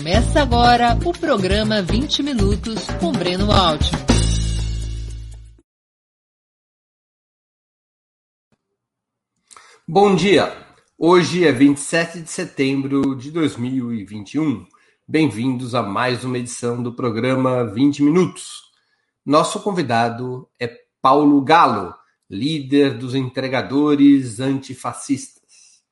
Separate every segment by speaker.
Speaker 1: Começa agora o programa 20 Minutos com Breno Altman.
Speaker 2: Bom dia! Hoje é 27 de setembro de 2021. Bem-vindos a mais uma edição do programa 20 Minutos. Nosso convidado é Paulo Galo, líder dos entregadores antifascistas.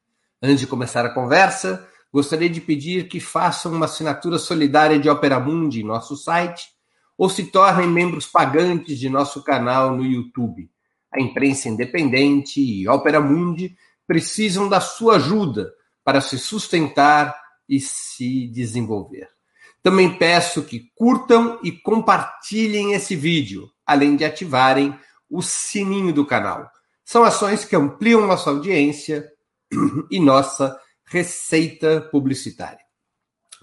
Speaker 2: Antes de começar a conversa, gostaria de pedir que façam uma assinatura solidária de Opera Mundi em nosso site ou se tornem membros pagantes de nosso canal no YouTube. A imprensa independente e Opera Mundi precisam da sua ajuda para se sustentar e se desenvolver. Também peço que curtam e compartilhem esse vídeo, além de ativarem o sininho do canal. São ações que ampliam nossa audiência e nossa receita publicitária.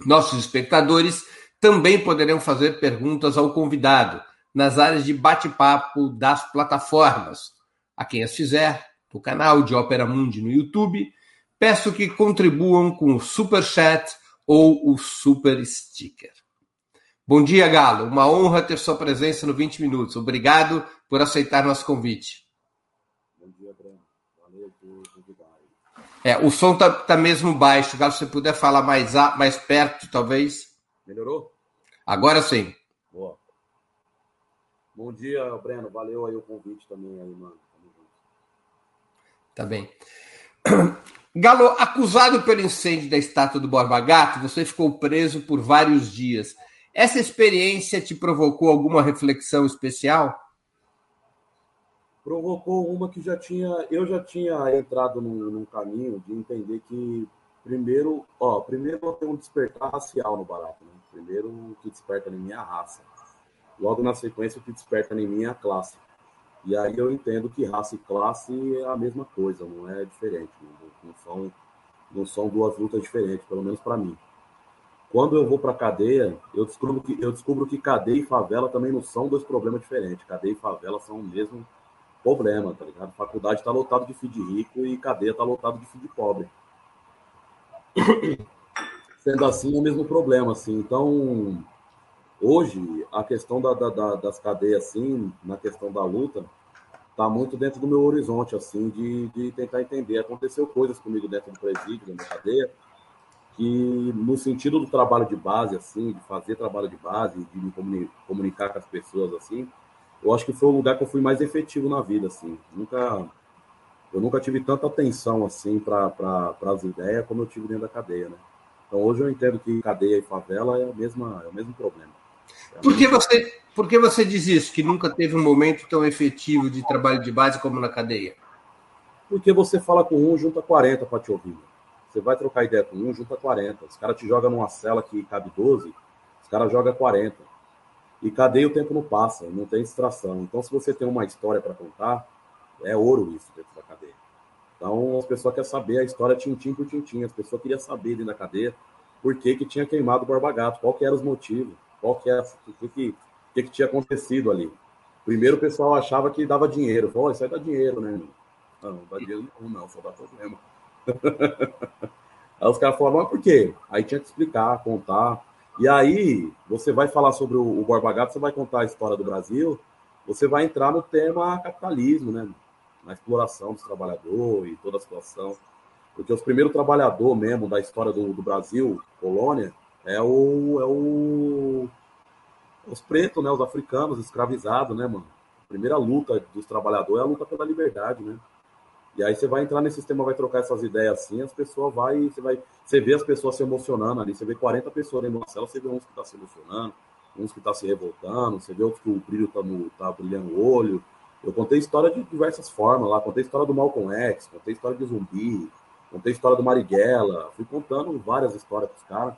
Speaker 2: Nossos espectadores também poderão fazer perguntas ao convidado nas áreas de bate-papo das plataformas. A quem as fizer, no canal de Opera Mundi no YouTube, peço que contribuam com o Super Chat ou o Super Sticker. Bom dia, Galo. Uma honra ter sua presença no 20 Minutos. Obrigado por aceitar nosso convite.
Speaker 3: Bom dia, Breno. Valeu por convidar.
Speaker 2: É, o som tá, tá mesmo baixo, Galo. Se você puder falar mais, a, mais perto, talvez.
Speaker 3: Melhorou?
Speaker 2: Agora sim.
Speaker 3: Boa. Bom dia, Breno. Valeu aí o convite também aí, mano.
Speaker 2: Tá bem. Galo, acusado pelo incêndio da estátua do Borba Gato, você ficou preso por vários dias. Essa experiência te provocou alguma reflexão especial?
Speaker 3: Provocou uma que já tinha. Eu já tinha entrado num, num caminho de entender que, primeiro, ó, primeiro tenho um despertar racial no barato. Né? Primeiro, o que desperta em mim é a raça. Logo na sequência, o que desperta em mim é a classe. E aí eu entendo que raça e classe é a mesma coisa, não é diferente. Não, são, não são duas lutas diferentes, pelo menos para mim. Quando eu vou para cadeia, eu descubro, que, eu descubro que cadeia e favela também não são dois problemas diferentes. Cadeia e favela são o mesmo problema, tá ligado? Faculdade está lotado de filho de rico e cadeia está lotado de filho de pobre. Sendo assim, é o mesmo problema, assim. Então, hoje, a questão da, da, das cadeias, assim, na questão da luta, está muito dentro do meu horizonte, assim, de, de tentar entender. Aconteceu coisas comigo dentro do presídio, da cadeia, que no sentido do trabalho de base, assim, de fazer trabalho de base, de me comunicar com as pessoas, assim, eu acho que foi o lugar que eu fui mais efetivo na vida, assim. Nunca, eu nunca tive tanta atenção, assim, para pra, as ideias como eu tive dentro da cadeia, né? Então hoje eu entendo que cadeia e favela é, a mesma, é o mesmo problema.
Speaker 2: É por, que você, por que você diz isso, que nunca teve um momento tão efetivo de trabalho de base como na cadeia?
Speaker 3: Porque você fala com um, junta 40 para te ouvir. Você vai trocar ideia com um, junta 40. Os caras te jogam numa cela que cabe 12, os caras jogam 40. E cadeia o tempo não passa, não tem distração. Então, se você tem uma história para contar, é ouro isso dentro da cadeia. Então, as pessoas querem saber a história tintim por tintim. As pessoas queriam saber dentro da cadeia por que, que tinha queimado o Borba Gato, qual que eram os motivos, qual que, era, o que, que, que, que tinha acontecido ali. Primeiro o pessoal achava que dava dinheiro. Falou, isso aí dá dinheiro, né? Não, não dá dinheiro não, não, só dá problema. aí os caras falaram, mas por quê? Aí tinha que explicar, contar. E aí, você vai falar sobre o, o Borba Gato, você vai contar a história do Brasil, você vai entrar no tema capitalismo, né? Na exploração dos trabalhadores e toda a situação. Porque os primeiros trabalhadores mesmo da história do, do Brasil, colônia, é o, é o os pretos, né, os africanos escravizados, né, mano? A primeira luta dos trabalhadores é a luta pela liberdade, né? E aí você vai entrar nesse sistema, vai trocar essas ideias assim, as pessoas vai, você vai, você vê as pessoas se emocionando ali, você vê 40 pessoas dentro de uma cela, você vê uns que tá se emocionando, uns que tá se revoltando, você vê outros que o brilho tá, no, tá brilhando o olho. Eu contei história de diversas formas lá, contei história do Malcolm X, contei história de zumbi, contei história do Marighella, fui contando várias histórias pros caras.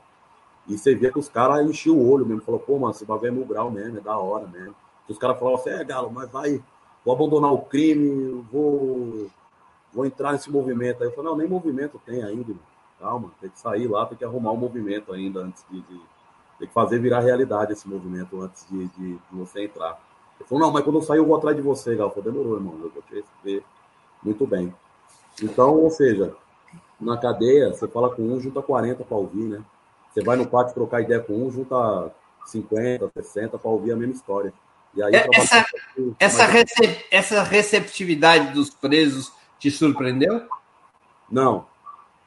Speaker 3: E você vê que os caras enchiam o olho mesmo, falou, pô, mano, esse bagulho é mil grau mesmo, é da hora mesmo. Os caras falavam assim, é, Galo, mas vai, vou abandonar o crime, vou vou entrar nesse movimento. Aí eu falei, não, nem movimento tem ainda, mano. calma, tem que sair lá, tem que arrumar um movimento ainda antes de, de tem que fazer virar realidade esse movimento antes de, de, de, você entrar. Ele falou, não, mas quando eu sair eu vou atrás de você, Gal. Eu falei, demorou, irmão, eu vou te receber muito bem. Então, ou seja, na cadeia, você fala com um, junta 40 para ouvir, né? Você vai no pátio trocar ideia com um, junta 50, 60 para ouvir a mesma história.
Speaker 2: E aí, é, essa, essa, recep, essa receptividade dos presos te surpreendeu?
Speaker 3: Não,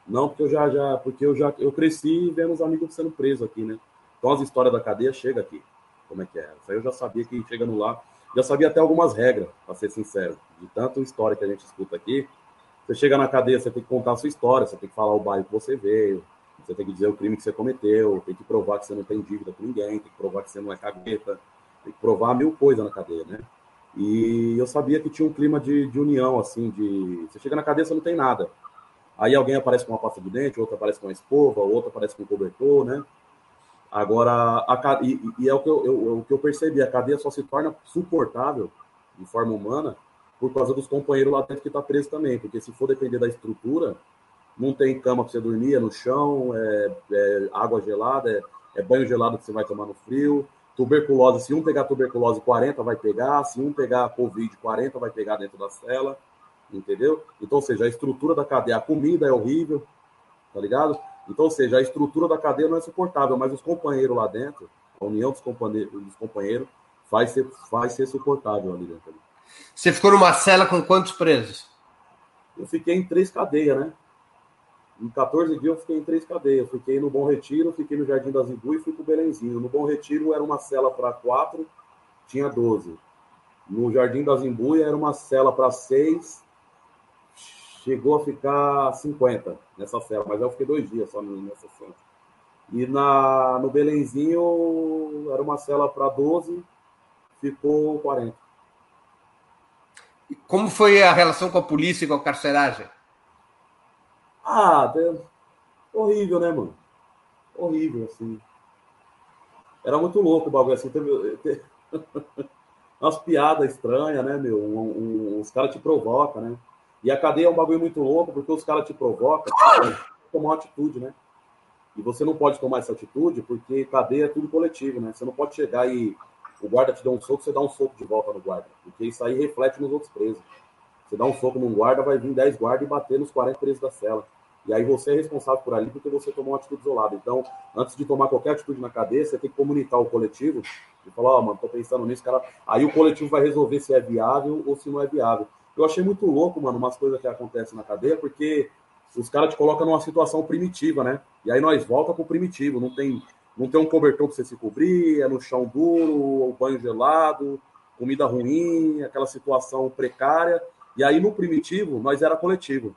Speaker 3: não, porque eu já, já, porque eu já eu cresci vendo os amigos sendo presos aqui, né? Então as histórias da cadeia chega aqui. Como é que é? Isso aí eu já sabia que chegando lá, já sabia até algumas regras, para ser sincero. De tanto história que a gente escuta aqui, você chega na cadeia, você tem que contar a sua história, você tem que falar o bairro que você veio, você tem que dizer o crime que você cometeu, tem que provar que você não tem dívida com ninguém, tem que provar que você não é cagueta, tem que provar mil coisas na cadeia, né? E eu sabia que tinha um clima de, de união, assim, de. Você chega na você não tem nada. Aí alguém aparece com uma pasta de dente, outro aparece com uma escova, outro aparece com um cobertor, né? Agora, a, e, e é o que eu, eu, o que eu percebi, a cadeia só se torna suportável de forma humana por causa dos companheiros lá dentro que está preso também, porque se for depender da estrutura, não tem cama para você dormir, é no chão, é, é água gelada, é, é, banho gelado que você vai tomar no frio, tuberculose, se um pegar tuberculose, 40 vai pegar, se um pegar Covid, 40 vai pegar dentro da cela, entendeu? Então, ou seja, a estrutura da cadeia, a comida é horrível, tá ligado? Então, ou seja, a estrutura da cadeia não é suportável, mas os companheiros lá dentro, a união dos companheiros, dos companheiros vai, ser, vai ser suportável ali dentro.
Speaker 2: Você ficou numa cela com quantos presos?
Speaker 3: Eu fiquei em três cadeias, né? Em 14 dias eu fiquei em três cadeias. Fiquei no Bom Retiro, fiquei no Jardim das Imbu e fui pro Belenzinho. No Bom Retiro era uma cela para quatro, tinha 12. No Jardim das Imbu era uma cela para seis, chegou a ficar 50 nessa cela, mas eu fiquei dois dias só nessa cela. E na, no Belenzinho era uma cela para 12, ficou 40.
Speaker 2: Como foi a relação com a polícia e com a carceragem?
Speaker 3: Ah, horrível, né, mano? Horrível, assim. Era muito louco o bagulho assim. Teve, teve... umas piadas estranhas, né, meu? Um, um, os caras te provocam, né? E a cadeia é um bagulho muito louco, porque os caras te provocam, tomar uma atitude, né? E você não pode tomar essa atitude porque cadeia é tudo coletivo, né? Você não pode chegar e o guarda te dá um soco, você dá um soco de volta no guarda. Porque isso aí reflete nos outros presos. Você dá um soco num guarda, vai vir 10 guardas e bater nos 40 presos da cela. E aí você é responsável por ali porque você tomou uma atitude isolada. Então, antes de tomar qualquer atitude na cadeia, você tem que comunicar o coletivo e falar, ó, oh, mano, tô pensando nisso, cara. Aí o coletivo vai resolver se é viável ou se não é viável. Eu achei muito louco, mano, umas coisas que acontecem na cadeia, porque os caras te colocam numa situação primitiva, né? E aí nós volta pro primitivo, não tem, não tem um cobertor pra você se cobrir, é no chão duro, o banho gelado, comida ruim, aquela situação precária. E aí no primitivo, nós era coletivo.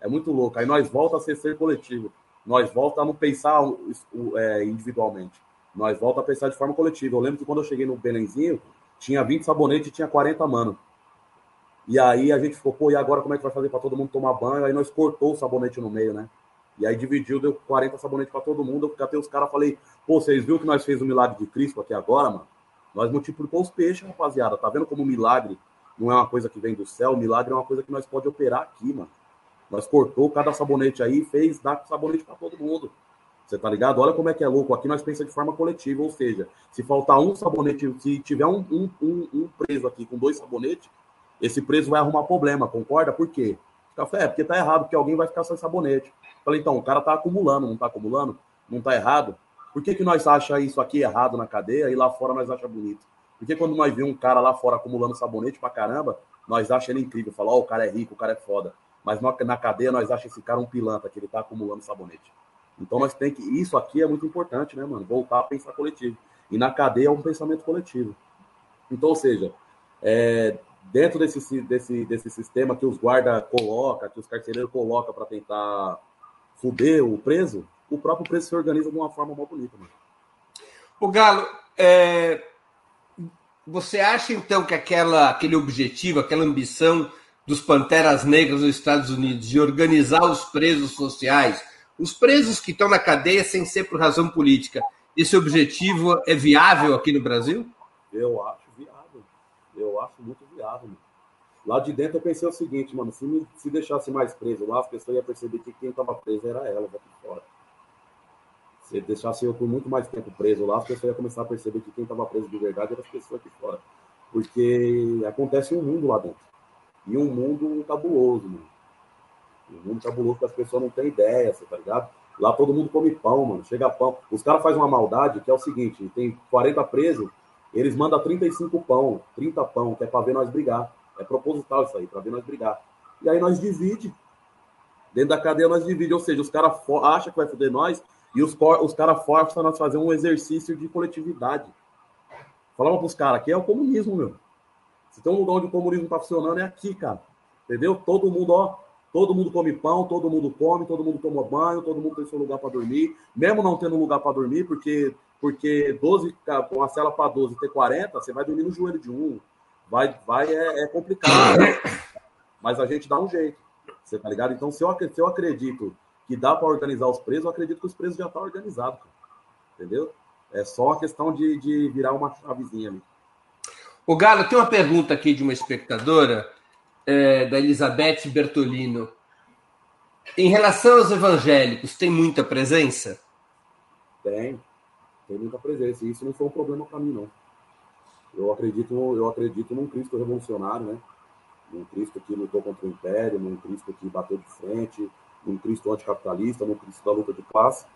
Speaker 3: É muito louco. Aí nós volta a ser ser coletivo. Nós volta a não pensar é, individualmente. Nós volta a pensar de forma coletiva. Eu lembro que quando eu cheguei no Belenzinho, tinha 20 sabonetes e tinha 40 mano. E aí a gente ficou, pô, e agora como é que vai fazer para todo mundo tomar banho? Aí nós cortou o sabonete no meio, né? E aí dividiu, deu 40 sabonetes para todo mundo. Eu catei os caras falei, pô, vocês viram que nós fez o milagre de Cristo aqui agora, mano? Nós multiplicou os peixes, rapaziada. Tá vendo como o milagre não é uma coisa que vem do céu? O milagre é uma coisa que nós pode operar aqui, mano. Nós cortou cada sabonete aí fez dar sabonete para todo mundo. Você tá ligado? Olha como é que é louco. Aqui nós pensamos de forma coletiva, ou seja, se faltar um sabonete, se tiver um, um, um, um preso aqui com dois sabonetes, esse preso vai arrumar problema, concorda? Por quê? Café, porque tá errado, porque alguém vai ficar sem sabonete. Falei, então, o cara tá acumulando, não tá acumulando? Não tá errado? Por que, que nós acha isso aqui errado na cadeia e lá fora nós acha bonito? Porque quando nós vemos um cara lá fora acumulando sabonete pra caramba, nós acha ele incrível. Fala, ó, oh, o cara é rico, o cara é foda. Mas na cadeia nós acha esse cara um pilantra, que ele tá acumulando sabonete. Então nós tem que. Isso aqui é muito importante, né, mano? Voltar a pensar coletivo. E na cadeia é um pensamento coletivo. Então, ou seja, é, dentro desse, desse, desse sistema que os guardas colocam, que os carcereiros colocam para tentar fuder o preso, o próprio preso se organiza de uma forma mal bonita. Mano.
Speaker 2: O Galo, é... você acha então que aquela, aquele objetivo, aquela ambição dos Panteras Negras nos Estados Unidos de organizar os presos sociais, os presos que estão na cadeia sem ser por razão política, esse objetivo é viável aqui no Brasil?
Speaker 3: Eu acho viável. Eu acho muito viável. Lá de dentro eu pensei o seguinte, mano, se, me, se deixasse mais preso lá, as pessoas iam perceber que quem estava preso era ela, daqui fora. Se deixasse eu por muito mais tempo preso lá, as pessoas iam começar a perceber que quem estava preso de verdade era as pessoas aqui fora. Porque acontece um mundo lá dentro. E um mundo cabuloso, mano. Um mundo cabuloso que as pessoas não têm ideia, você tá ligado? Lá todo mundo come pão, mano. Chega pão. Os caras fazem uma maldade que é o seguinte: tem 40 presos, eles mandam 35 pão, 30 pão, que é pra ver nós brigar. É proposital isso aí, pra ver nós brigar. E aí nós divide. Dentro da cadeia nós divide, ou seja, os caras acham que vai foder nós e os, os caras forçam nós fazer um exercício de coletividade. Falava pros caras, aqui é o comunismo, meu. Se tem um lugar onde o comunismo tá funcionando, é aqui, cara. Entendeu? Todo mundo, ó, todo mundo come pão, todo mundo come, todo mundo toma banho, todo mundo tem seu lugar para dormir. Mesmo não tendo lugar para dormir, porque porque 12, com a cela para 12 ter 40, você vai dormir no joelho de um. Vai, vai é, é complicado. Mas a gente dá um jeito. Você tá ligado? Então, se eu, se eu acredito que dá para organizar os presos, eu acredito que os presos já estão tá organizados. Entendeu? É só uma questão de, de virar uma chavezinha ali.
Speaker 2: O Galo, tem uma pergunta aqui de uma espectadora, é, da Elizabeth Bertolino. Em relação aos evangélicos, tem muita presença?
Speaker 3: Tem, tem muita presença. E isso não foi um problema para mim, não. Eu acredito, eu acredito num Cristo revolucionário, né? Num Cristo que lutou contra o império, num Cristo que bateu de frente, num Cristo anticapitalista, num Cristo da luta de classe.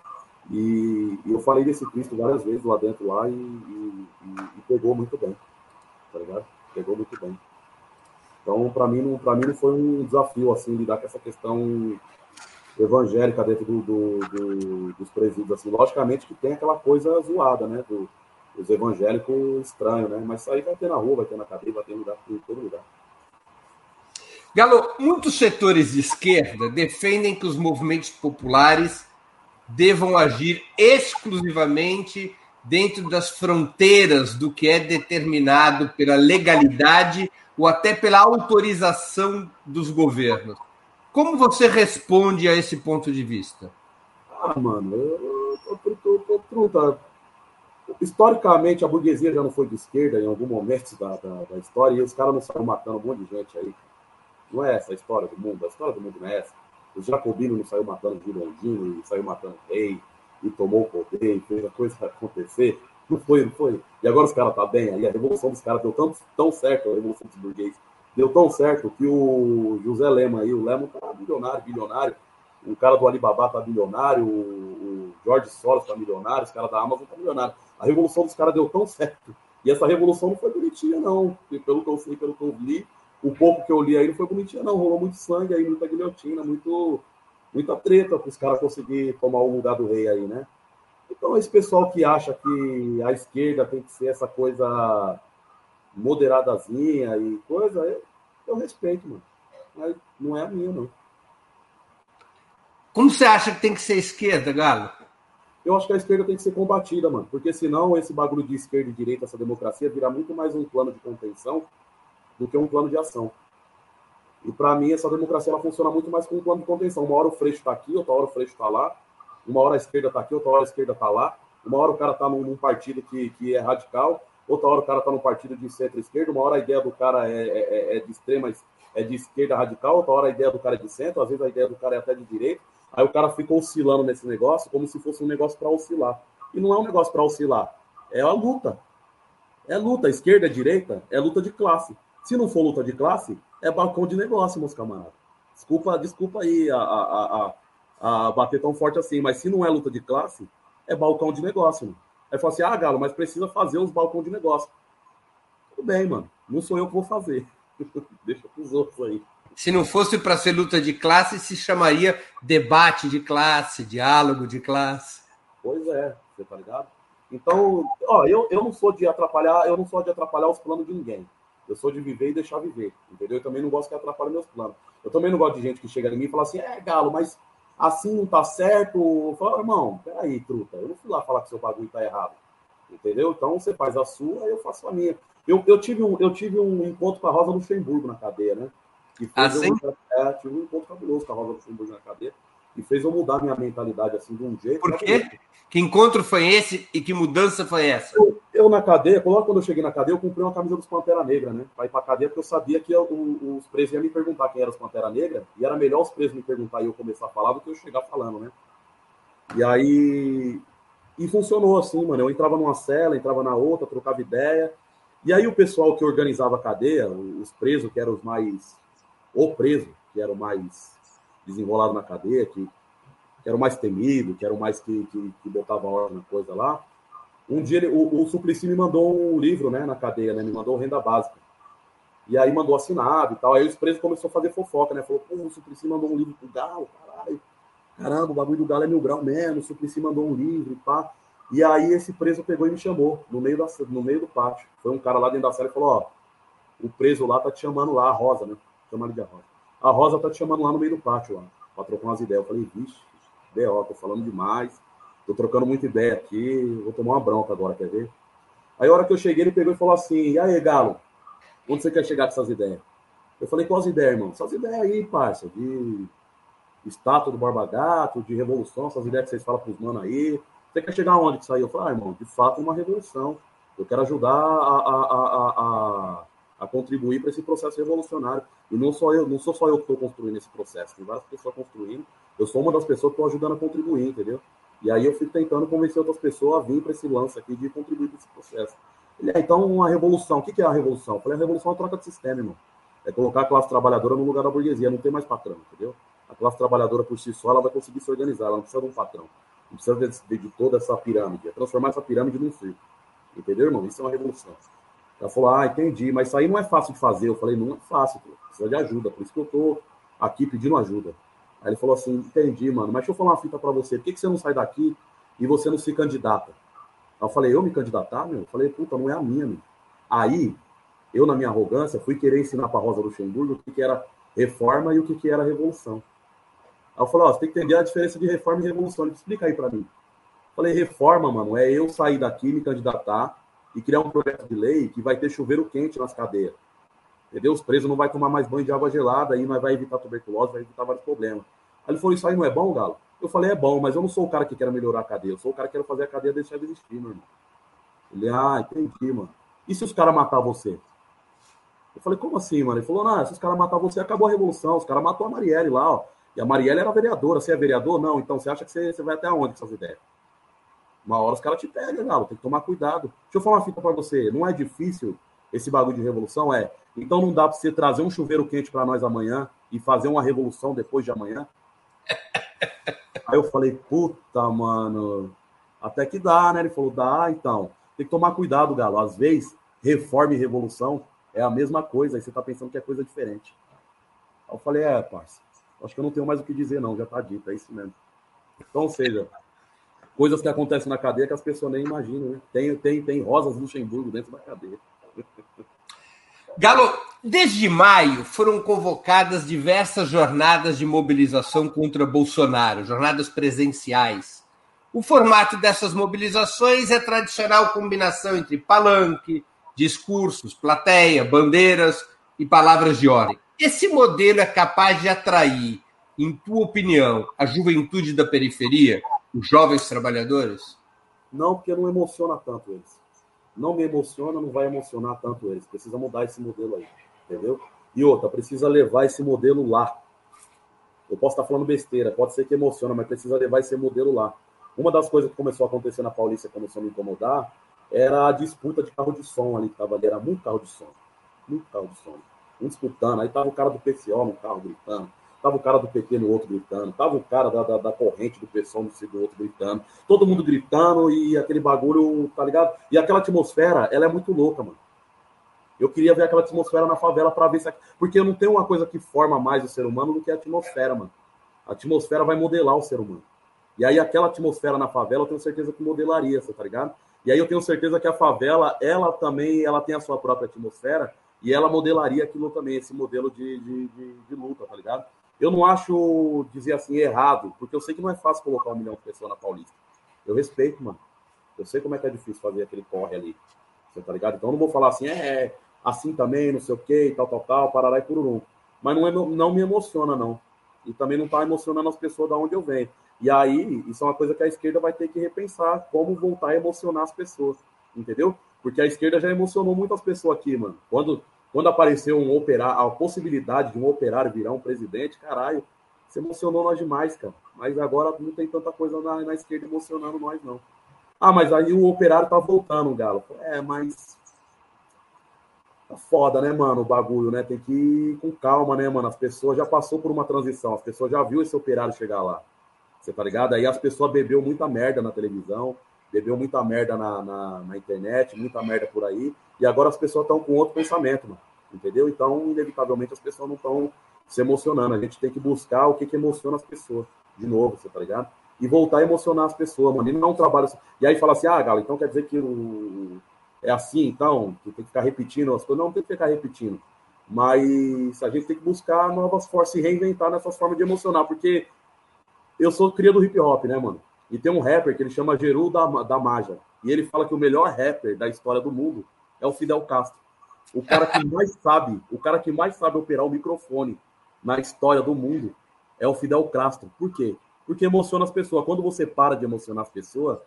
Speaker 3: E, e, eu falei desse Cristo várias vezes lá dentro lá e, e, e pegou muito bem, tá ligado? Pegou muito bem. Então, para mim, para mim não foi um desafio assim lidar com essa questão evangélica dentro do, do, do, dos presídios. Assim, logicamente que tem aquela coisa zoada, né? Do, dos evangélicos estranhos, né? Mas isso aí vai ter na rua, vai ter na cadeia, vai ter em lugar, em todo lugar.
Speaker 2: Galo, muitos setores de esquerda defendem que os movimentos populares devam agir exclusivamente dentro das fronteiras do que é determinado pela legalidade ou até pela autorização dos governos. Como você responde a esse ponto de vista?
Speaker 3: Ah, mano, eu tô, tô, tô, Historicamente, a burguesia já não foi de esquerda em algum momento da, da, da história e os caras não saíram matando um monte de gente aí. Não é essa a história do mundo. A história do mundo não é essa. Os jacobinos não saiu matando Girondino, e saiu matando rei, e tomou o poder, e fez a coisa acontecer. Não foi, não foi. E agora os caras tá bem aí. A revolução dos caras deu tão, tão certo, a revolução dos burgueses, deu tão certo que o José Lema aí, o Lema tá bilionário, bilionário. O cara do Alibaba tá bilionário, o Jorge Soros tá milionário, os caras da Amazon tá milionário. A revolução dos caras deu tão certo. E essa revolução não foi bonitinha, não. E pelo que eu sei, pelo que eu li, o pouco que eu li aí não foi bonitinha, não. Rolou muito sangue aí, muita guilhotina, muito, muita treta para os caras conseguirem tomar o lugar do rei aí, né? Então, esse pessoal que acha que a esquerda tem que ser essa coisa moderadazinha e coisa, eu, eu respeito, mano. Mas não é a minha, não.
Speaker 2: Como você acha que tem que ser esquerda, Galo?
Speaker 3: Eu acho que a esquerda tem que ser combatida, mano. Porque senão esse bagulho de esquerda e direita, essa democracia, virá muito mais um plano de contenção do que um plano de ação. E para mim, essa democracia ela funciona muito mais como um plano de contenção. Uma hora o Freixo está aqui, outra hora o Freixo está lá, uma hora a esquerda está aqui, outra hora a esquerda está lá, uma hora o cara está num, num, partido que, que é radical, outra hora o cara está num partido de centro-esquerda, uma hora a ideia do cara é, é, é, é de extrema, é de esquerda radical, outra hora a ideia do cara é de centro, às vezes a ideia do cara é até de direita. Aí o cara fica oscilando nesse negócio como se fosse um negócio para oscilar. E não é um negócio para oscilar, é a luta. É luta, esquerda, direita, é luta de classe. Se não for luta de classe, é balcão de negócio, meus camaradas. Desculpa, desculpa aí a, a, a, a, bater tão forte assim, mas se não é luta de classe, é balcão de negócio. Mano. Aí fala assim, ah, Galo, mas precisa fazer os balcões de negócio. Tudo bem, mano. Não sou eu que vou fazer. Deixa pros outros aí.
Speaker 2: Se não fosse para ser luta de classe, se chamaria debate de classe, diálogo de classe.
Speaker 3: Pois é, você tá ligado? Então, ó, eu, eu não sou de atrapalhar, eu não sou de atrapalhar os planos de ninguém. Eu sou de viver e deixar viver, entendeu? Eu também não gosto que atrapalhe meus planos. Eu também não gosto de gente que chega em mim e fala assim, é, Galo, mas assim não tá certo. Eu falo, irmão, peraí, truta, eu não fui lá falar que seu bagulho tá errado, entendeu? Então você faz a sua, eu faço a minha. Eu, eu, tive, um, eu tive um encontro com a Rosa Luxemburgo na cadeia, né?
Speaker 2: Que assim?
Speaker 3: Um, é, tive um encontro fabuloso com a Rosa Luxemburgo na cadeia e fez eu mudar minha mentalidade assim de um jeito.
Speaker 2: Por quê? Que encontro foi esse e que mudança foi essa?
Speaker 3: Eu, eu na cadeia, logo quando eu cheguei na cadeia, eu comprei uma camisa dos Pantera Negra, né? Pra ir pra cadeia, porque eu sabia que eu, os presos iam me perguntar quem era os Pantera Negra, e era melhor os presos me perguntar e eu começar a falar do que eu chegar falando, né? E aí. E funcionou assim, mano. Eu entrava numa cela, entrava na outra, trocava ideia. E aí o pessoal que organizava a cadeia, os presos, que eram os mais. O preso, que era o mais desenrolado na cadeia, que que era o mais temido, que era o mais que, que, que botava ordem na coisa lá. Um dia ele, o, o Suplicy me mandou um livro, né, na cadeia, né? Me mandou renda básica. E aí mandou assinado e tal. Aí os presos começou a fazer fofoca, né? Falou, pô, o Suplicy mandou um livro pro Galo, caralho. Caramba, o bagulho do Galo é mil grau mesmo, o Suplicy mandou um livro e pá. E aí esse preso pegou e me chamou no meio, da, no meio do pátio. Foi um cara lá dentro da sala e falou, ó, o preso lá tá te chamando lá, a Rosa, né? Chamando de a Rosa. A Rosa tá te chamando lá no meio do pátio lá, pra trocar umas ideias. Eu falei, vixe, B.O., tô falando demais, tô trocando muita ideia aqui, vou tomar uma bronca agora, quer ver? Aí a hora que eu cheguei, ele pegou e falou assim, e aí, Galo, onde você quer chegar com essas ideias? Eu falei, quais ideias, irmão? Essas ideias aí, parça, de estátua do Barba Gato, de revolução, essas ideias que vocês falam pros manos aí. Você quer chegar aonde que aí? Eu falei, ah, irmão, de fato, uma revolução. Eu quero ajudar a, a, a a contribuir para esse processo revolucionário. E não só eu, não sou só eu que estou construindo esse processo, tem várias pessoas construindo. Eu sou uma das pessoas que estou ajudando a contribuir, entendeu? E aí eu fico tentando convencer outras pessoas a vir para esse lance aqui de contribuir para esse processo. Ele, é, então, uma revolução. O que é a revolução? Eu falei, a revolução é a troca de sistema, irmão. É colocar a classe trabalhadora no lugar da burguesia, não tem mais patrão, entendeu? A classe trabalhadora por si só, ela vai conseguir se organizar, ela não precisa de um patrão. Não precisa de, de toda essa pirâmide. É transformar essa pirâmide num circo. Entendeu, irmão? Isso é uma revolução. Ela falou, ah, entendi, mas isso aí não é fácil de fazer. Eu falei, não é fácil, precisa de ajuda, por isso que eu tô aqui pedindo ajuda. Aí ele falou assim, entendi, mano, mas deixa eu falar uma fita para você, por que, que você não sai daqui e você não se candidata? Aí eu falei, eu me candidatar, meu? Eu falei, puta, não é a minha, meu. Aí, eu, na minha arrogância, fui querer ensinar para Rosa Luxemburgo o que, que era reforma e o que, que era revolução. Aí eu falei, ó, você tem que entender a diferença de reforma e revolução. Ele explica aí para mim. Eu falei, reforma, mano, é eu sair daqui, me candidatar, e criar um projeto de lei que vai ter chuveiro quente nas cadeias. Entendeu? Os presos não vão tomar mais banho de água gelada, aí vai evitar tuberculose, vai evitar vários problemas. Aí ele falou: Isso aí não é bom, Galo? Eu falei: É bom, mas eu não sou o cara que quer melhorar a cadeia, eu sou o cara que quer fazer a cadeia deixar de existir, meu irmão. Ele, ah, entendi, mano. E se os caras matar você? Eu falei, como assim, mano? Ele falou, não, se os caras matar você, acabou a revolução. Os caras matou a Marielle lá, ó. E a Marielle era vereadora. Você é vereador? Não. Então você acha que você, você vai até onde com essas ideias? Uma hora os caras te pegam, Galo, tem que tomar cuidado. Deixa eu falar uma fita para você. Não é difícil esse bagulho de revolução? É. Então não dá para você trazer um chuveiro quente para nós amanhã e fazer uma revolução depois de amanhã? Aí eu falei, puta, mano, até que dá, né? Ele falou, dá, então. Tem que tomar cuidado, Galo. Às vezes, reforma e revolução é a mesma coisa, aí você tá pensando que é coisa diferente. Aí eu falei, é, parça, acho que eu não tenho mais o que dizer, não, já tá dito, é isso mesmo. Então, seja, coisas que acontecem na cadeia que as pessoas nem imaginam, né? Tem, tem, tem Rosas Luxemburgo dentro da cadeia.
Speaker 2: Galo, desde maio foram convocadas diversas jornadas de mobilização contra Bolsonaro, jornadas presenciais. O formato dessas mobilizações é tradicional combinação entre palanque, discursos, plateia, bandeiras e palavras de ordem. Esse modelo é capaz de atrair, em tua opinião, a juventude da periferia? os jovens trabalhadores?
Speaker 3: Não, porque não emociona tanto eles. Não me emociona, não vai emocionar tanto eles. Precisa mudar esse modelo aí, entendeu? E outra, precisa levar esse modelo lá. Eu posso estar falando besteira, pode ser que emociona, mas precisa levar esse modelo lá. Uma das coisas que começou a acontecer na Paulista, começou a me incomodar, era a disputa de carro de som ali que tava ali. Era muito carro de som. Muito carro de som. Um disputando. Aí tava o cara do PCO no carro gritando. Tava o cara do PT no outro gritando, tava o cara da, da, da corrente do pessoal no outro gritando, todo mundo gritando e aquele bagulho, tá ligado? E aquela atmosfera, ela é muito louca, mano. Eu queria ver aquela atmosfera na favela para ver se. Porque não tem uma coisa que forma mais o ser humano do que a atmosfera, mano. A atmosfera vai modelar o ser humano. E aí, aquela atmosfera na favela, eu tenho certeza que modelaria, você tá ligado? E aí, eu tenho certeza que a favela, ela também, ela tem a sua própria atmosfera e ela modelaria aquilo também, esse modelo de, de, de, de luta, tá ligado? Eu não acho, dizer assim, errado, porque eu sei que não é fácil colocar um milhão de pessoas na Paulista. Eu respeito, mano. Eu sei como é que é difícil fazer aquele corre ali. Você tá ligado? Então eu não vou falar assim, é, é assim também, não sei o quê, tal, tal, tal, parará e pururum. Mas não, é, não me emociona, não. E também não tá emocionando as pessoas da onde eu venho. E aí, isso é uma coisa que a esquerda vai ter que repensar, como voltar a emocionar as pessoas. Entendeu? Porque a esquerda já emocionou muitas pessoas aqui, mano. Quando quando apareceu um operário, a possibilidade de um operário virar um presidente, caralho, se emocionou nós demais, cara. Mas agora não tem tanta coisa na, na esquerda emocionando nós, não. Ah, mas aí o operário tá voltando, Galo. É, mas. Tá foda, né, mano, o bagulho, né? Tem que ir com calma, né, mano? As pessoas já passou por uma transição, as pessoas já viu esse operário chegar lá. Você tá ligado? Aí as pessoas bebeu muita merda na televisão, bebeu muita merda na, na, na internet, muita merda por aí, e agora as pessoas estão com outro pensamento, mano. Entendeu? Então, inevitavelmente, as pessoas não estão se emocionando. A gente tem que buscar o que, que emociona as pessoas. De novo, você tá ligado? E voltar a emocionar as pessoas, mano. E não trabalho. Assim. E aí fala assim, ah, Galo, então quer dizer que o... é assim, então, que tem que ficar repetindo as coisas. Não, tem que ficar repetindo. Mas a gente tem que buscar novas forças e reinventar nessas formas de emocionar, porque eu sou cria do hip hop, né, mano? E tem um rapper que ele chama Geru da, da Maja. E ele fala que o melhor rapper da história do mundo é o Fidel Castro. O cara que mais sabe, o cara que mais sabe operar o microfone na história do mundo é o Fidel Castro. Por quê? Porque emociona as pessoas. Quando você para de emocionar as pessoas,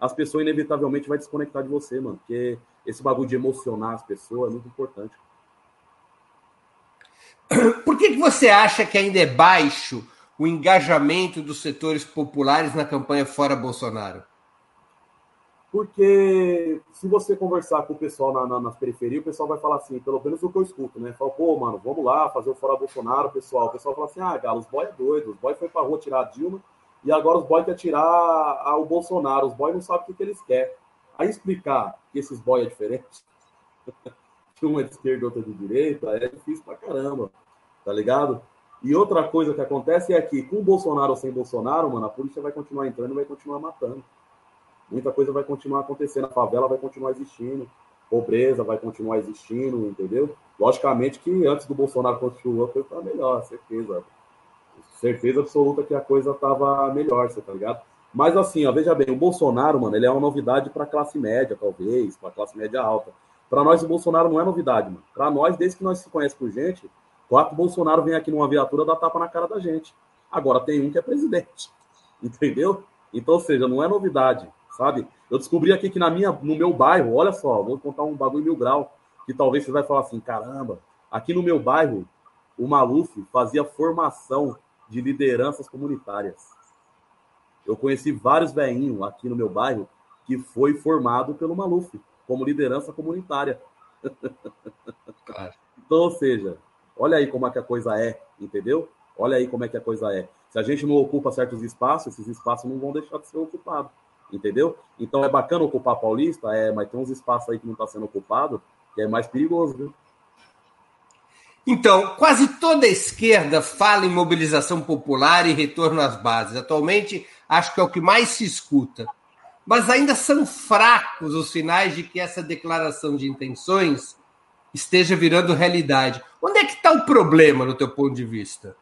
Speaker 3: as pessoas inevitavelmente vai desconectar de você, mano. Porque esse bagulho de emocionar as pessoas é muito importante.
Speaker 2: Por que, que você acha que ainda é baixo o engajamento dos setores populares na campanha fora Bolsonaro?
Speaker 3: Porque se você conversar com o pessoal na, na, nas periferias, o pessoal vai falar assim, pelo menos o que eu escuto, né? Fala, pô, mano, vamos lá fazer o fora Bolsonaro, pessoal. O pessoal fala assim, ah, Galo, os boy é doido, os boy foi pra rua tirar a Dilma e agora os boy quer tirar o Bolsonaro, os boy não sabem o que, que eles querem. Aí explicar que esses boy é diferente, que um é de esquerda outro é de direita, é difícil pra caramba, tá ligado? E outra coisa que acontece é que, com Bolsonaro ou sem Bolsonaro, mano, a polícia vai continuar entrando e vai continuar matando. Muita coisa vai continuar acontecendo, a favela vai continuar existindo, pobreza vai continuar existindo, entendeu? Logicamente que antes do Bolsonaro continuar foi para melhor, certeza. Certeza absoluta que a coisa estava melhor, você tá ligado? Mas assim, ó, veja bem, o Bolsonaro, mano, ele é uma novidade para a classe média, talvez, para a classe média alta. Para nós, o Bolsonaro não é novidade, mano. Para nós, desde que nós se conhece por gente, Quatro Bolsonaro vem aqui numa viatura dá tapa na cara da gente. Agora tem um que é presidente. Entendeu? Então, ou seja, não é novidade, sabe? Eu descobri aqui que na minha, no meu bairro, olha só, vou contar um bagulho mil grau, que talvez você vai falar assim, caramba, aqui no meu bairro, o Maluf fazia formação de lideranças comunitárias. Eu conheci vários veinhos aqui no meu bairro que foi formado pelo Maluf como liderança comunitária. Claro. Então, ou seja, Olha aí como é que a coisa é, entendeu? Olha aí como é que a coisa é. Se a gente não ocupa certos espaços, esses espaços não vão deixar de ser ocupados, entendeu? Então é bacana ocupar a Paulista, é, mas tem uns espaços aí que não está sendo ocupado, que é mais perigoso, viu?
Speaker 2: Então, quase toda a esquerda fala em mobilização popular e retorno às bases. Atualmente, acho que é o que mais se escuta. Mas ainda são fracos os sinais de que essa declaração de intenções esteja virando realidade. Onde é que está o problema, no teu ponto de vista?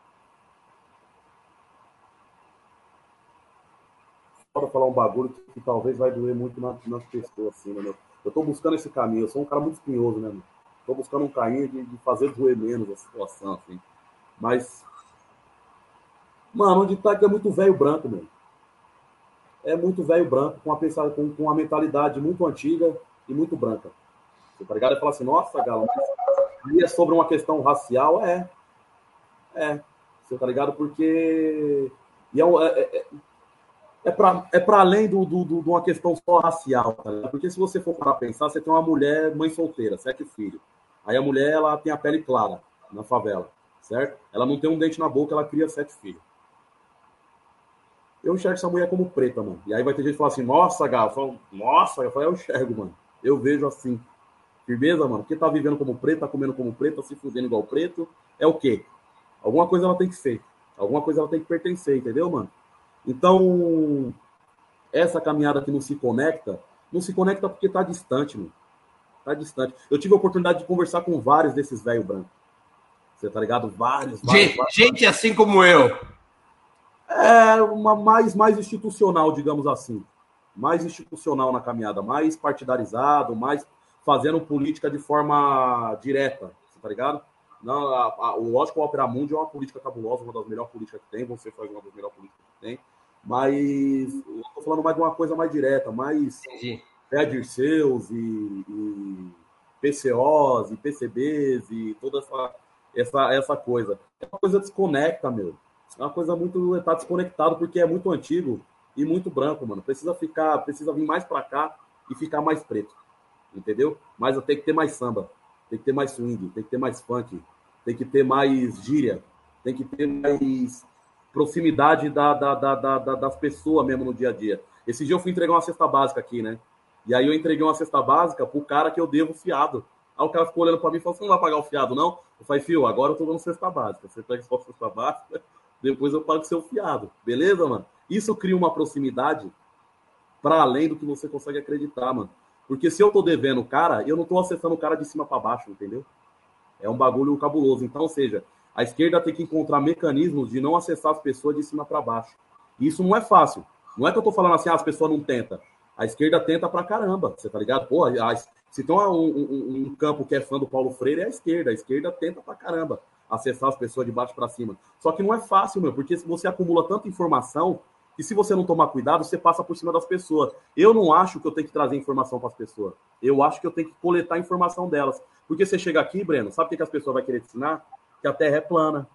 Speaker 3: Para falar um bagulho que, que, talvez vai doer muito nas, nas pessoas, assim, né? Eu estou buscando esse caminho, eu sou um cara muito espinhoso, né? Estou buscando um caminho de, de, fazer doer menos a situação, assim. Mas, mano, onde tá que é muito velho branco, meu. É muito velho branco, com, a pensar, com, com uma mentalidade muito antiga e muito branca. Você tá ligado? E fala assim, nossa, Galo, mas é sobre uma questão racial? É. É. Você tá ligado? Porque. E é, é, é, é para é pra além do, do, do, de uma questão só racial, tá? Porque se você for para pensar, você tem uma mulher, mãe solteira, sete filhos. Aí a mulher, ela tem a pele clara na favela, certo? Ela não tem um dente na boca, ela cria sete filhos. Eu enxergo essa mulher como preta, mano. E aí vai ter gente que fala assim, nossa, Galo, nossa, eu falo, eu enxergo, mano. Eu vejo assim. Firmeza, mano? Porque tá vivendo como preto, tá comendo como preto, tá se fudendo igual preto. É o quê? Alguma coisa ela tem que ser. Alguma coisa ela tem que pertencer, entendeu, mano? Então, essa caminhada que não se conecta, não se conecta porque tá distante, mano. Tá distante. Eu tive a oportunidade de conversar com vários desses velhos brancos. Você tá ligado? Vários, vários,
Speaker 2: gente, vários. Gente assim como eu.
Speaker 3: É uma mais, mais institucional, digamos assim. Mais institucional na caminhada, mais partidarizado, mais fazendo política de forma direta, tá ligado? Não, a, a, o lógico, o Opera Mundi é uma política cabulosa, uma das melhores políticas que tem, você faz uma das melhores políticas que tem, mas eu tô falando mais de uma coisa mais direta, mais pé seus e, e PCOs e PCBs e toda essa, essa, essa coisa. É uma coisa desconecta, meu. É uma coisa muito. tá desconectado porque é muito antigo e muito branco, mano. Precisa ficar, precisa vir mais para cá e ficar mais preto entendeu? Mas tem que ter mais samba, tem que ter mais swing, tem que ter mais funk, tem que ter mais gíria, tem que ter mais proximidade da, da, da, da, das pessoas mesmo no dia a dia. Esse dia eu fui entregar uma cesta básica aqui, né? E aí eu entreguei uma cesta básica pro cara que eu devo fiado. Aí o cara ficou olhando para mim e falou: Você não vai pagar o fiado, não? Eu falei, fio, agora eu tô dando cesta básica. Você pega só cesta básica, depois eu pago seu fiado. Beleza, mano? Isso cria uma proximidade para além do que você consegue acreditar, mano. Porque se eu tô devendo o cara, eu não tô acessando o cara de cima para baixo, entendeu? É um bagulho cabuloso. Então, ou seja, a esquerda tem que encontrar mecanismos de não acessar as pessoas de cima para baixo. E isso não é fácil. Não é que eu tô falando assim, ah, as pessoas não tentam. A esquerda tenta pra caramba, você tá ligado? Se tem um, um, um, campo que é fã do Paulo Freire, é a esquerda. A esquerda tenta pra caramba acessar as pessoas de baixo para cima. Só que não é fácil, meu, porque você acumula tanta informação que se você não tomar cuidado, você passa por cima das pessoas. Eu não acho que eu tenho que trazer informação para as pessoas. Eu acho que eu tenho que coletar informação delas. Porque você chega aqui, Breno, sabe o que, que as pessoas vão querer te ensinar? Que a Terra é plana,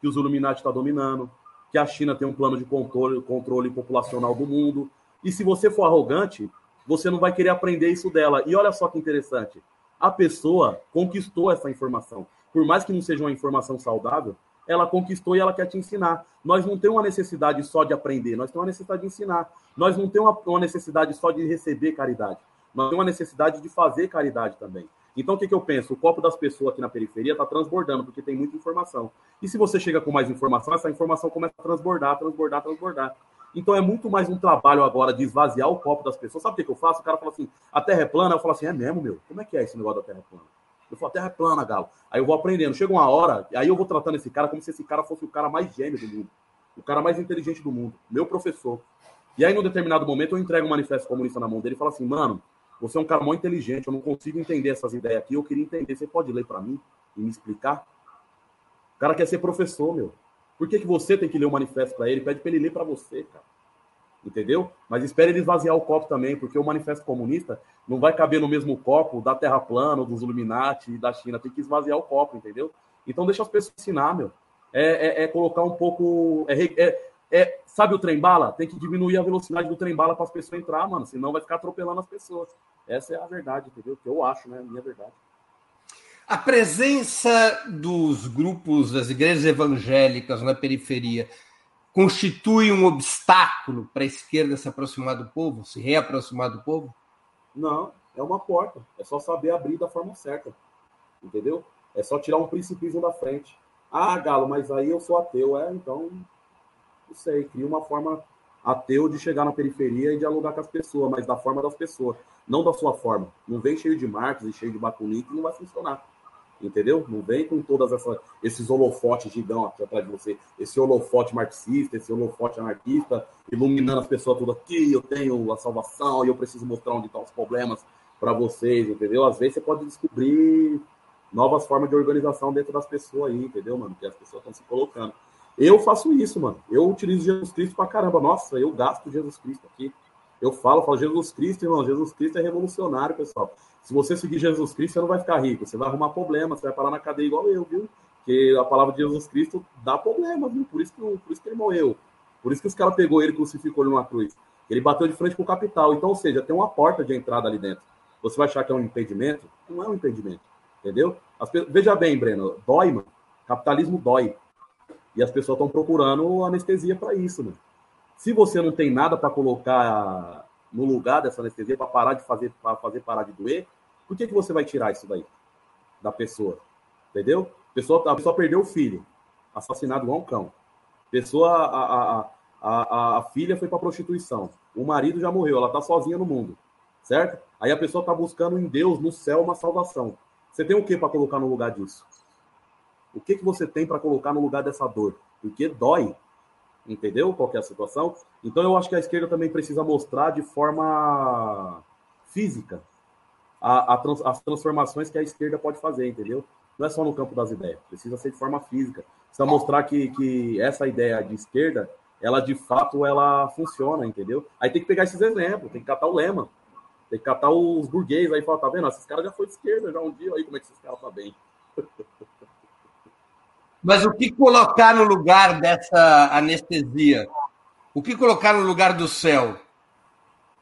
Speaker 3: que os Illuminati estão tá dominando, que a China tem um plano de controle, controle populacional do mundo. E se você for arrogante, você não vai querer aprender isso dela. E olha só que interessante. A pessoa conquistou essa informação. Por mais que não seja uma informação saudável, ela conquistou e ela quer te ensinar. Nós não temos uma necessidade só de aprender, nós temos uma necessidade de ensinar. Nós não temos uma necessidade só de receber caridade. Nós temos uma necessidade de fazer caridade também. Então, o que, que eu penso? O copo das pessoas aqui na periferia está transbordando, porque tem muita informação. E se você chega com mais informação, essa informação começa a transbordar, transbordar, transbordar. Então, é muito mais um trabalho agora de esvaziar o copo das pessoas. Sabe o que, que eu faço? O cara fala assim, a Terra é plana. Eu falo assim, é mesmo, meu? Como é que é esse negócio da Terra plana? Eu falo, a Terra é plana, Galo. Aí eu vou aprendendo. Chega uma hora, aí eu vou tratando esse cara como se esse cara fosse o cara mais gênio do mundo. O cara mais inteligente do mundo. Meu professor. E aí, num determinado momento, eu entrego um manifesto comunista na mão dele e falo assim, mano, você é um cara muito inteligente, eu não consigo entender essas ideias aqui, eu queria entender. Você pode ler para mim e me explicar? O cara quer ser professor, meu. Por que, que você tem que ler o manifesto para ele? Pede para ele ler para você, cara. Entendeu? Mas espere ele esvaziar o copo também, porque o manifesto comunista não vai caber no mesmo copo da Terra plana, dos Illuminati da China. Tem que esvaziar o copo, entendeu? Então deixa as pessoas ensinar, meu. É, é, é colocar um pouco. É, é, é, sabe o trem bala? Tem que diminuir a velocidade do trem bala para as pessoas entrar, mano. Senão vai ficar atropelando as pessoas. Essa é a verdade, entendeu? Que eu acho, né? A minha verdade.
Speaker 2: A presença dos grupos das igrejas evangélicas na periferia constitui um obstáculo para a esquerda se aproximar do povo, se reaproximar do povo?
Speaker 3: Não, é uma porta. É só saber abrir da forma certa. Entendeu? É só tirar um principismo da frente. Ah, Galo, mas aí eu sou ateu. É, então, não sei. Cria uma forma ateu de chegar na periferia e dialogar com as pessoas, mas da forma das pessoas, não da sua forma. Não vem cheio de Marx e cheio de Bakunin que não vai funcionar. Entendeu? Não vem com todas essa, esses holofotes gigantes atrás de você, esse holofote marxista, esse holofote anarquista, iluminando as pessoas tudo aqui, eu tenho a salvação e eu preciso mostrar onde estão os problemas para vocês, entendeu? Às vezes você pode descobrir novas formas de organização dentro das pessoas aí, entendeu, mano? Que as pessoas estão se colocando. Eu faço isso, mano. Eu utilizo Jesus Cristo pra caramba. Nossa, eu gasto Jesus Cristo aqui. Eu falo, falo Jesus Cristo, irmão. Jesus Cristo é revolucionário, pessoal. Se você seguir Jesus Cristo, você não vai ficar rico. Você vai arrumar problema, você vai parar na cadeia igual eu, viu? Porque a palavra de Jesus Cristo dá problema, viu? Por isso que, por isso que ele morreu. Por isso que os caras pegou ele e crucificou ele numa cruz. Ele bateu de frente com o capital. Então, ou seja, tem uma porta de entrada ali dentro. Você vai achar que é um impedimento? Não é um impedimento. Entendeu? As, veja bem, Breno, dói, mano. Capitalismo dói. E as pessoas estão procurando anestesia para isso, né? Se você não tem nada para colocar no lugar dessa anestesia para parar de fazer, para fazer parar de doer, por que, que você vai tirar isso daí da pessoa? Entendeu? Pessoa, a pessoa perdeu o filho, assassinado igual um cão. A pessoa, a, a, a, a filha foi para prostituição. O marido já morreu, ela está sozinha no mundo, certo? Aí a pessoa está buscando em Deus, no céu, uma salvação. Você tem o que para colocar no lugar disso? O que, que você tem para colocar no lugar dessa dor? Porque dói. Entendeu qual é a situação? Então eu acho que a esquerda também precisa mostrar de forma física a, a trans, as transformações que a esquerda pode fazer, entendeu? Não é só no campo das ideias, precisa ser de forma física. Precisa mostrar que, que essa ideia de esquerda, ela de fato ela funciona, entendeu? Aí tem que pegar esses exemplos, tem que catar o lema, tem que catar os burgueses aí e falar, tá vendo? Esses caras já foi de esquerda já um dia, aí como é que esses caras tá bem?
Speaker 2: Mas o que colocar no lugar dessa anestesia? O que colocar no lugar do céu?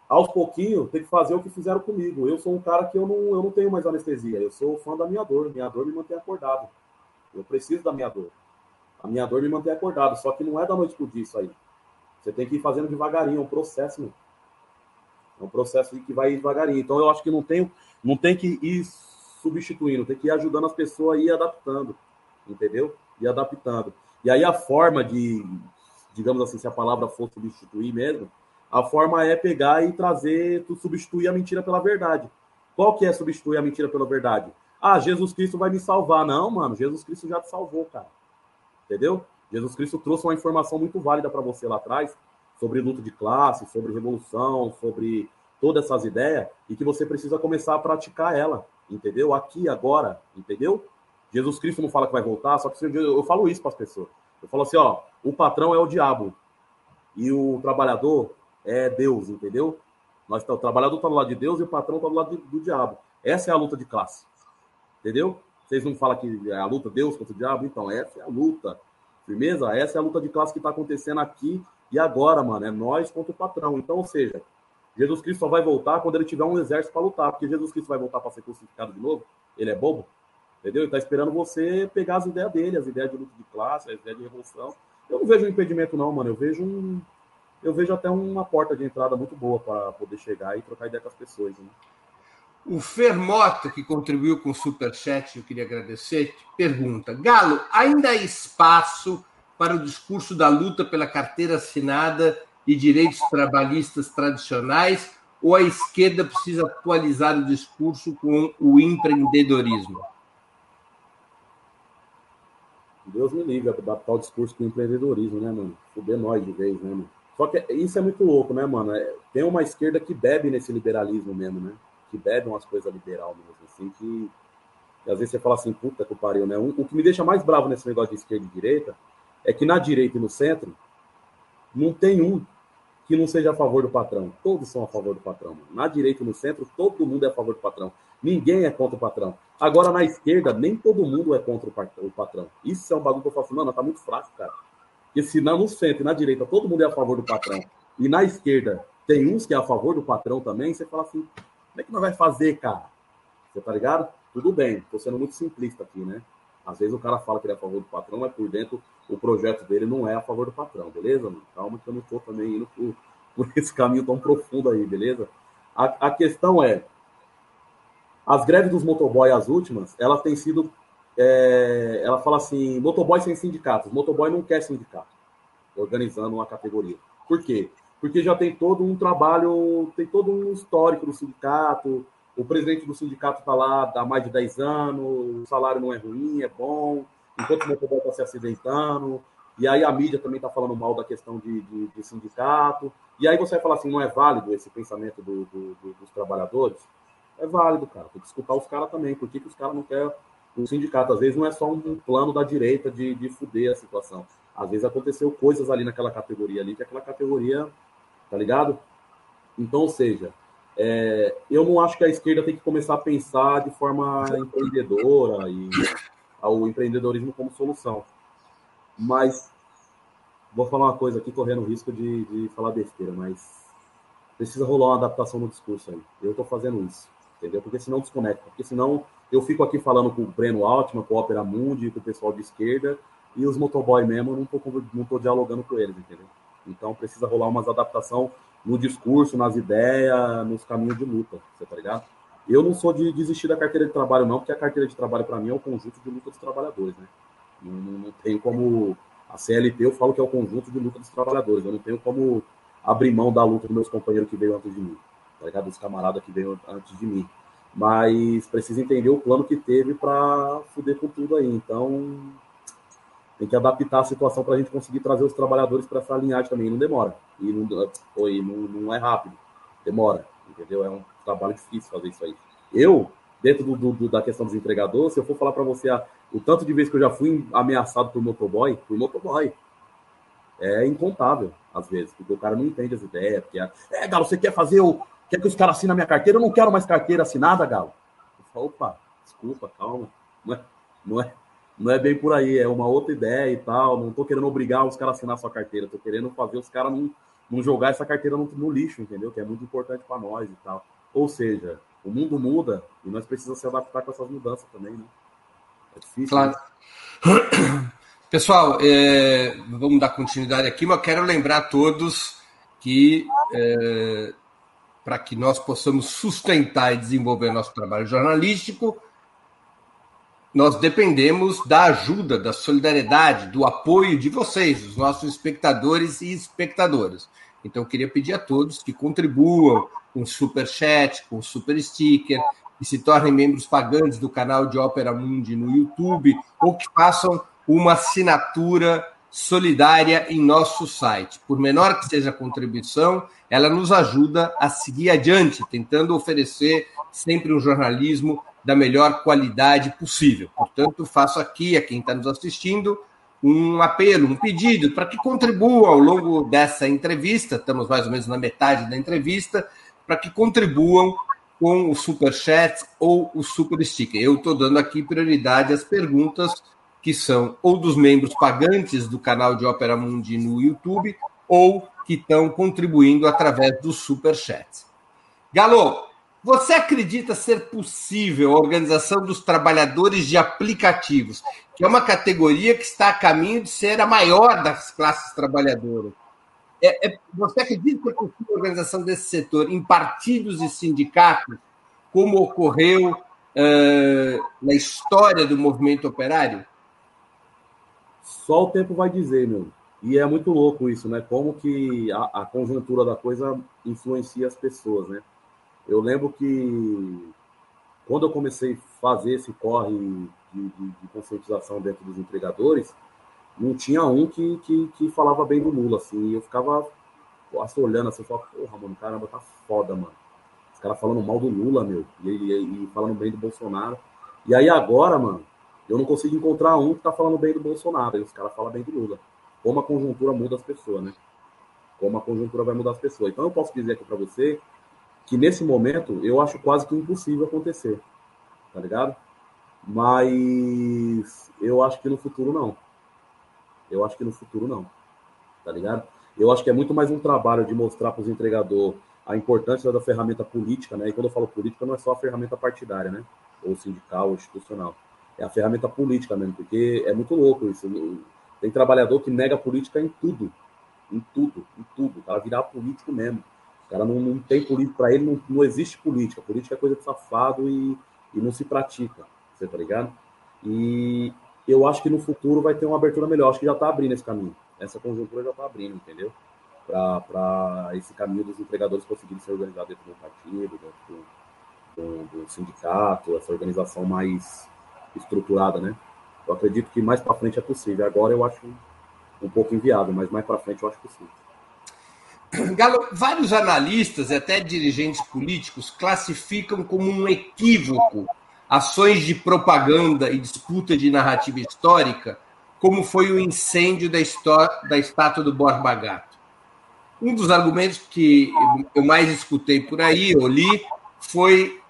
Speaker 3: Aos pouquinhos, tem que fazer o que fizeram comigo. Eu sou um cara que eu não, eu não tenho mais anestesia. Eu sou fã da minha dor. Minha dor me mantém acordado. Eu preciso da minha dor. A minha dor me mantém acordado, só que não é da noite pro dia isso aí. Você tem que ir fazendo devagarinho, é um processo, meu. É um processo que vai devagarinho. Então eu acho que não tem, não tem que ir substituindo, tem que ir ajudando as pessoas a ir adaptando, entendeu? E adaptando. E aí a forma de, digamos assim, se a palavra for substituir mesmo, a forma é pegar e trazer, tu substituir a mentira pela verdade. Qual que é substituir a mentira pela verdade? Ah, Jesus Cristo vai me salvar. Não, mano, Jesus Cristo já te salvou, cara. Entendeu? Jesus Cristo trouxe uma informação muito válida para você lá atrás sobre luta de classe, sobre revolução, sobre todas essas ideias e que você precisa começar a praticar ela, entendeu? Aqui, agora, entendeu? Jesus Cristo não fala que vai voltar, só que eu falo isso para as pessoas. Eu falo assim, ó, o patrão é o diabo e o trabalhador é Deus, entendeu? Nós, o trabalhador está do lado de Deus e o patrão está do lado do, do diabo. Essa é a luta de classe, entendeu? Vocês não falam que é a luta Deus contra o diabo? Então, essa é a luta. Firmeza? Essa é a luta de classe que está acontecendo aqui e agora, mano. É nós contra o patrão. Então, ou seja, Jesus Cristo só vai voltar quando ele tiver um exército para lutar, porque Jesus Cristo vai voltar para ser crucificado de novo. Ele é bobo, entendeu? Ele está esperando você pegar as ideias dele, as ideias de luta de classe, as ideias de revolução. Eu não vejo um impedimento, não, mano. Eu vejo um. Eu vejo até uma porta de entrada muito boa para poder chegar e trocar ideia com as pessoas. Né?
Speaker 2: O Fermoto, que contribuiu com o Superchat, eu queria agradecer, pergunta: Galo, ainda há espaço para o discurso da luta pela carteira assinada e direitos trabalhistas tradicionais, ou a esquerda precisa atualizar o discurso com o empreendedorismo?
Speaker 3: Deus me livre adaptar o discurso com o empreendedorismo, né, mano? Fuder nós de vez, né, mano? Só que isso é muito louco, né, mano? É, tem uma esquerda que bebe nesse liberalismo mesmo, né? Que bebe umas coisas liberal mesmo, assim, que, às vezes você fala assim, puta que pariu, né? Um, o que me deixa mais bravo nesse negócio de esquerda e direita é que na direita e no centro não tem um que não seja a favor do patrão. Todos são a favor do patrão. Na direita e no centro, todo mundo é a favor do patrão. Ninguém é contra o patrão. Agora, na esquerda, nem todo mundo é contra o patrão. Isso é um bagulho que eu falo assim, mano, tá muito fraco, cara. Porque se não no centro e na direita todo mundo é a favor do patrão, e na esquerda tem uns que é a favor do patrão também, você fala assim, como é que nós vai fazer, cara? Você tá ligado? Tudo bem, tô sendo muito simplista aqui, né? Às vezes o cara fala que ele é a favor do patrão, mas por dentro o projeto dele não é a favor do patrão, beleza? Mano? Calma que eu não estou também indo por, por, esse caminho tão profundo aí, beleza? A, a questão é, as greves dos motoboy, as últimas, elas têm sido, é, ela fala assim, motoboy sem sindicatos, motoboy não quer sindicato, organizando uma categoria. Por quê? Porque já tem todo um trabalho, tem todo um histórico do sindicato, o presidente do sindicato está lá há mais de 10 anos, o salário não é ruim, é bom, enquanto o motoboy está se acidentando, e aí a mídia também está falando mal da questão de, de, de, sindicato, e aí você vai falar assim, não é válido esse pensamento do, do, do, dos trabalhadores? É válido, cara, tem que escutar os caras também, por que, que os caras não querem o sindicato? Às vezes não é só um plano da direita de, de fuder a situação, às vezes aconteceu coisas ali naquela categoria ali, que aquela categoria, tá ligado? Então, ou seja, é, eu não acho que a esquerda tem que começar a pensar de forma empreendedora e ao empreendedorismo como solução. Mas vou falar uma coisa aqui, correndo o risco de, de falar besteira, mas precisa rolar uma adaptação no discurso aí. Eu estou fazendo isso, entendeu? Porque senão desconecta. Porque senão eu fico aqui falando com o Breno Altman, com o Opera Mundi, com o pessoal de esquerda, e os motoboy mesmo, não estou não tô dialogando com eles, entendeu? Então precisa rolar umas adaptação no discurso, nas ideias, nos caminhos de luta, você tá ligado? Eu não sou de desistir da carteira de trabalho, não, porque a carteira de trabalho, para mim, é o conjunto de luta dos trabalhadores, né? Não, não, não tenho como. A CLT eu falo que é o conjunto de luta dos trabalhadores, eu não tenho como abrir mão da luta dos meus companheiros que veio antes de mim, tá ligado? Dos camaradas que veio antes de mim. Mas precisa entender o plano que teve para fuder com tudo aí. Então, tem que adaptar a situação para a gente conseguir trazer os trabalhadores para essa linhagem também. não demora. E não, oi, não, não é rápido. Demora. Entendeu? É um trabalho difícil fazer isso aí. Eu, dentro do, do, da questão dos entregadores, se eu for falar para você a, o tanto de vezes que eu já fui ameaçado por motoboy, por motoboy, é incontável, às vezes, porque o cara não entende as ideias. Porque é, é Galo, você quer fazer o. Quer que os caras assinem a minha carteira? Eu não quero mais carteira assinada, Galo. Eu falo, opa, desculpa, calma. Não é, não é, não é bem por aí, é uma outra ideia e tal. Não tô querendo obrigar os caras a assinar a sua carteira, tô querendo fazer os caras não, não jogar essa carteira no, no lixo, entendeu? Que é muito importante para nós e tal. Ou seja, o mundo muda e nós precisamos se adaptar com essas mudanças também, né? É difícil. Claro. Né?
Speaker 2: Pessoal, é, vamos dar continuidade aqui, mas quero lembrar a todos que é, para que nós possamos sustentar e desenvolver nosso trabalho jornalístico, nós dependemos da ajuda, da solidariedade, do apoio de vocês, os nossos espectadores e espectadoras. Então, eu queria pedir a todos que contribuam com super chat, com super sticker, que se tornem membros pagantes do canal de Ópera Mundi no YouTube ou que façam uma assinatura solidária em nosso site. Por menor que seja a contribuição, ela nos ajuda a seguir adiante, tentando oferecer sempre um jornalismo da melhor qualidade possível. Portanto, faço aqui a quem está nos assistindo um apelo, um pedido para que contribuam ao longo dessa entrevista, estamos mais ou menos na metade da entrevista, para que contribuam com o super chat ou o super sticker. Eu estou dando aqui prioridade às perguntas que são ou dos membros pagantes do canal de Ópera Mundi no YouTube ou que estão contribuindo através do super chat. Galo, você acredita ser possível a organização dos trabalhadores de aplicativos, que é uma categoria que está a caminho de ser a maior das classes trabalhadoras? É, é, você acredita que é possível a organização desse setor em partidos e sindicatos, como ocorreu uh, na história do movimento operário?
Speaker 3: Só o tempo vai dizer, meu. E é muito louco isso, né? Como que a, a conjuntura da coisa influencia as pessoas, né? Eu lembro que quando eu comecei a fazer esse corre de, de, de conscientização dentro dos entregadores, não tinha um que, que, que, falava bem do Lula, assim, e eu ficava assim, olhando assim, falava, porra, mano, caramba, tá foda, mano. Os caras falando mal do Lula, meu, e, e, e, falando bem do Bolsonaro. E aí agora, mano, eu não consigo encontrar um que tá falando bem do Bolsonaro, e os caras falam bem do Lula. Como a conjuntura muda as pessoas, né? Como a conjuntura vai mudar as pessoas. Então eu posso dizer aqui para você que nesse momento eu acho quase que impossível acontecer, tá ligado? Mas eu acho que no futuro não. Eu acho que no futuro não, tá ligado? Eu acho que é muito mais um trabalho de mostrar para os entregadores a importância da ferramenta política, né? E quando eu falo política, não é só a ferramenta partidária, né? Ou sindical, ou institucional. É a ferramenta política mesmo, porque é muito louco isso. Tem trabalhador que nega a política em tudo. Em tudo, em tudo. O cara virar político mesmo cara não, não tem política, para ele não, não existe política. Política é coisa de safado e, e não se pratica, você tá ligado? E eu acho que no futuro vai ter uma abertura melhor. Acho que já está abrindo esse caminho. Essa conjuntura já está abrindo, entendeu? Para esse caminho dos empregadores conseguirem se organizar dentro do partido, dentro do, do, do sindicato, essa organização mais estruturada, né? Eu acredito que mais para frente é possível. Agora eu acho um pouco inviável, mas mais para frente eu acho possível.
Speaker 2: Galo, vários analistas até dirigentes políticos classificam como um equívoco ações de propaganda e disputa de narrativa histórica, como foi o incêndio da, da estátua do Borba Gato. Um dos argumentos que eu mais escutei por aí, eu li, foi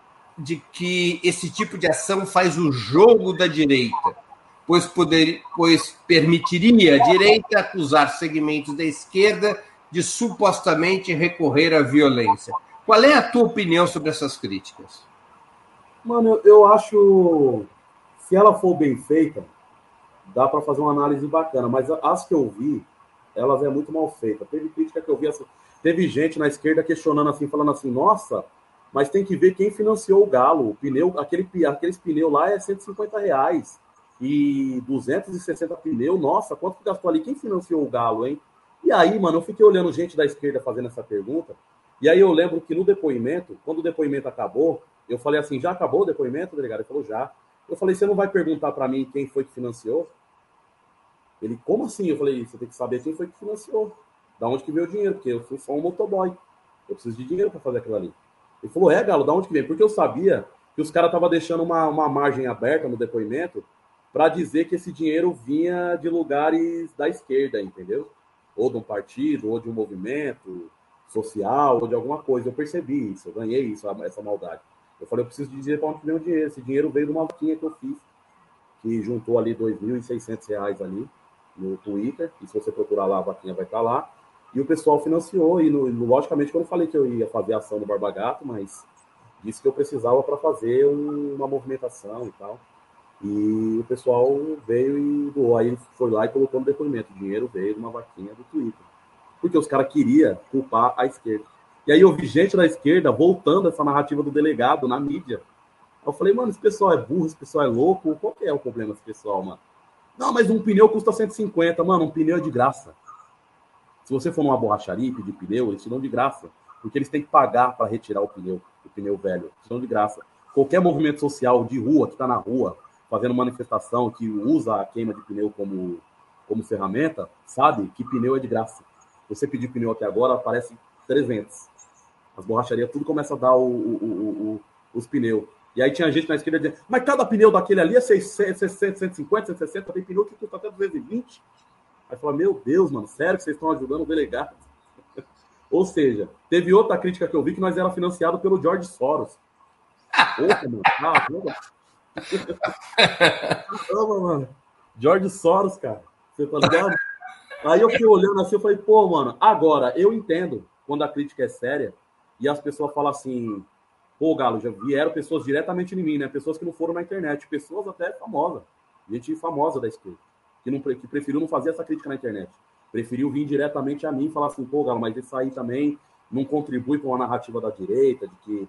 Speaker 2: de que esse tipo de ação faz o jogo da direita, pois, poder, pois permitiria a direita acusar segmentos da esquerda de supostamente recorrer à violência. Qual é a tua opinião sobre essas críticas?
Speaker 3: Mano, eu acho se ela for bem feita, dá para fazer uma análise bacana, mas as que eu vi, elas é muito mal feita. Teve crítica que eu vi teve gente na esquerda questionando assim, falando assim: "Nossa, mas tem que ver quem financiou o Galo. O pneu, aquele aqueles pneus lá é 150 reais e 260 pneus. Nossa, quanto que gastou ali? Quem financiou o Galo, hein?" E aí, mano, eu fiquei olhando gente da esquerda fazendo essa pergunta. E aí eu lembro que no depoimento, quando o depoimento acabou, eu falei assim: já acabou o depoimento, delegado? Ele falou: já. Eu falei: você não vai perguntar para mim quem foi que financiou? Ele, como assim? Eu falei: você tem que saber quem foi que financiou. Da onde que veio o dinheiro? Porque eu sou só um motoboy. Eu preciso de dinheiro para fazer aquilo ali. Ele falou: é, Galo, da onde que vem? Porque eu sabia que os caras estavam deixando uma, uma margem aberta no depoimento para dizer que esse dinheiro vinha de lugares da esquerda, entendeu? ou de um partido, ou de um movimento social, ou de alguma coisa. Eu percebi isso, eu ganhei isso, essa maldade. Eu falei, eu preciso dizer para onde veio o dinheiro. Esse dinheiro veio de uma vaquinha que eu fiz, que juntou ali R$ 2.600 ali no Twitter, e se você procurar lá, a vaquinha vai estar lá. E o pessoal financiou, e no, logicamente que eu falei que eu ia fazer ação no Barba Gato, mas disse que eu precisava para fazer um, uma movimentação e tal. E o pessoal veio e doou. Aí foi lá e colocou no depoimento. O dinheiro veio de uma vaquinha do Twitter. Porque os caras queriam culpar a esquerda. E aí eu vi gente da esquerda voltando essa narrativa do delegado na mídia. Eu falei, mano, esse pessoal é burro, esse pessoal é louco. Qual que é o problema desse pessoal, mano? Não, mas um pneu custa 150. Mano, um pneu é de graça. Se você for numa borracharia e pedir pneu, eles te dão de graça. Porque eles têm que pagar para retirar o pneu, o pneu velho. Eles te dão de graça. Qualquer movimento social de rua, que está na rua, fazendo manifestação, que usa a queima de pneu como, como ferramenta, sabe que pneu é de graça. Você pedir pneu até agora, aparece 300. As borracharias tudo começa a dar o, o, o, os pneus. E aí tinha gente na esquerda dizendo, mas cada pneu daquele ali é 600, 150, 160, tem pneu que custa até 220. Aí fala, meu Deus, mano, sério que vocês estão ajudando o delegado? Ou seja, teve outra crítica que eu vi que nós era financiado pelo George Soros. Opa, mano, ah, Caramba, mano. George Soros, cara. Você tá ligado? Aí eu fui olhando assim, eu falei, pô, mano, agora eu entendo quando a crítica é séria e as pessoas falam assim, pô, Galo, já vieram pessoas diretamente em mim, né? Pessoas que não foram na internet, pessoas até famosas, gente famosa da esquerda, que, não, que preferiu não fazer essa crítica na internet. Preferiu vir diretamente a mim e falar assim, pô, Galo, mas isso aí também não contribui com a narrativa da direita, de que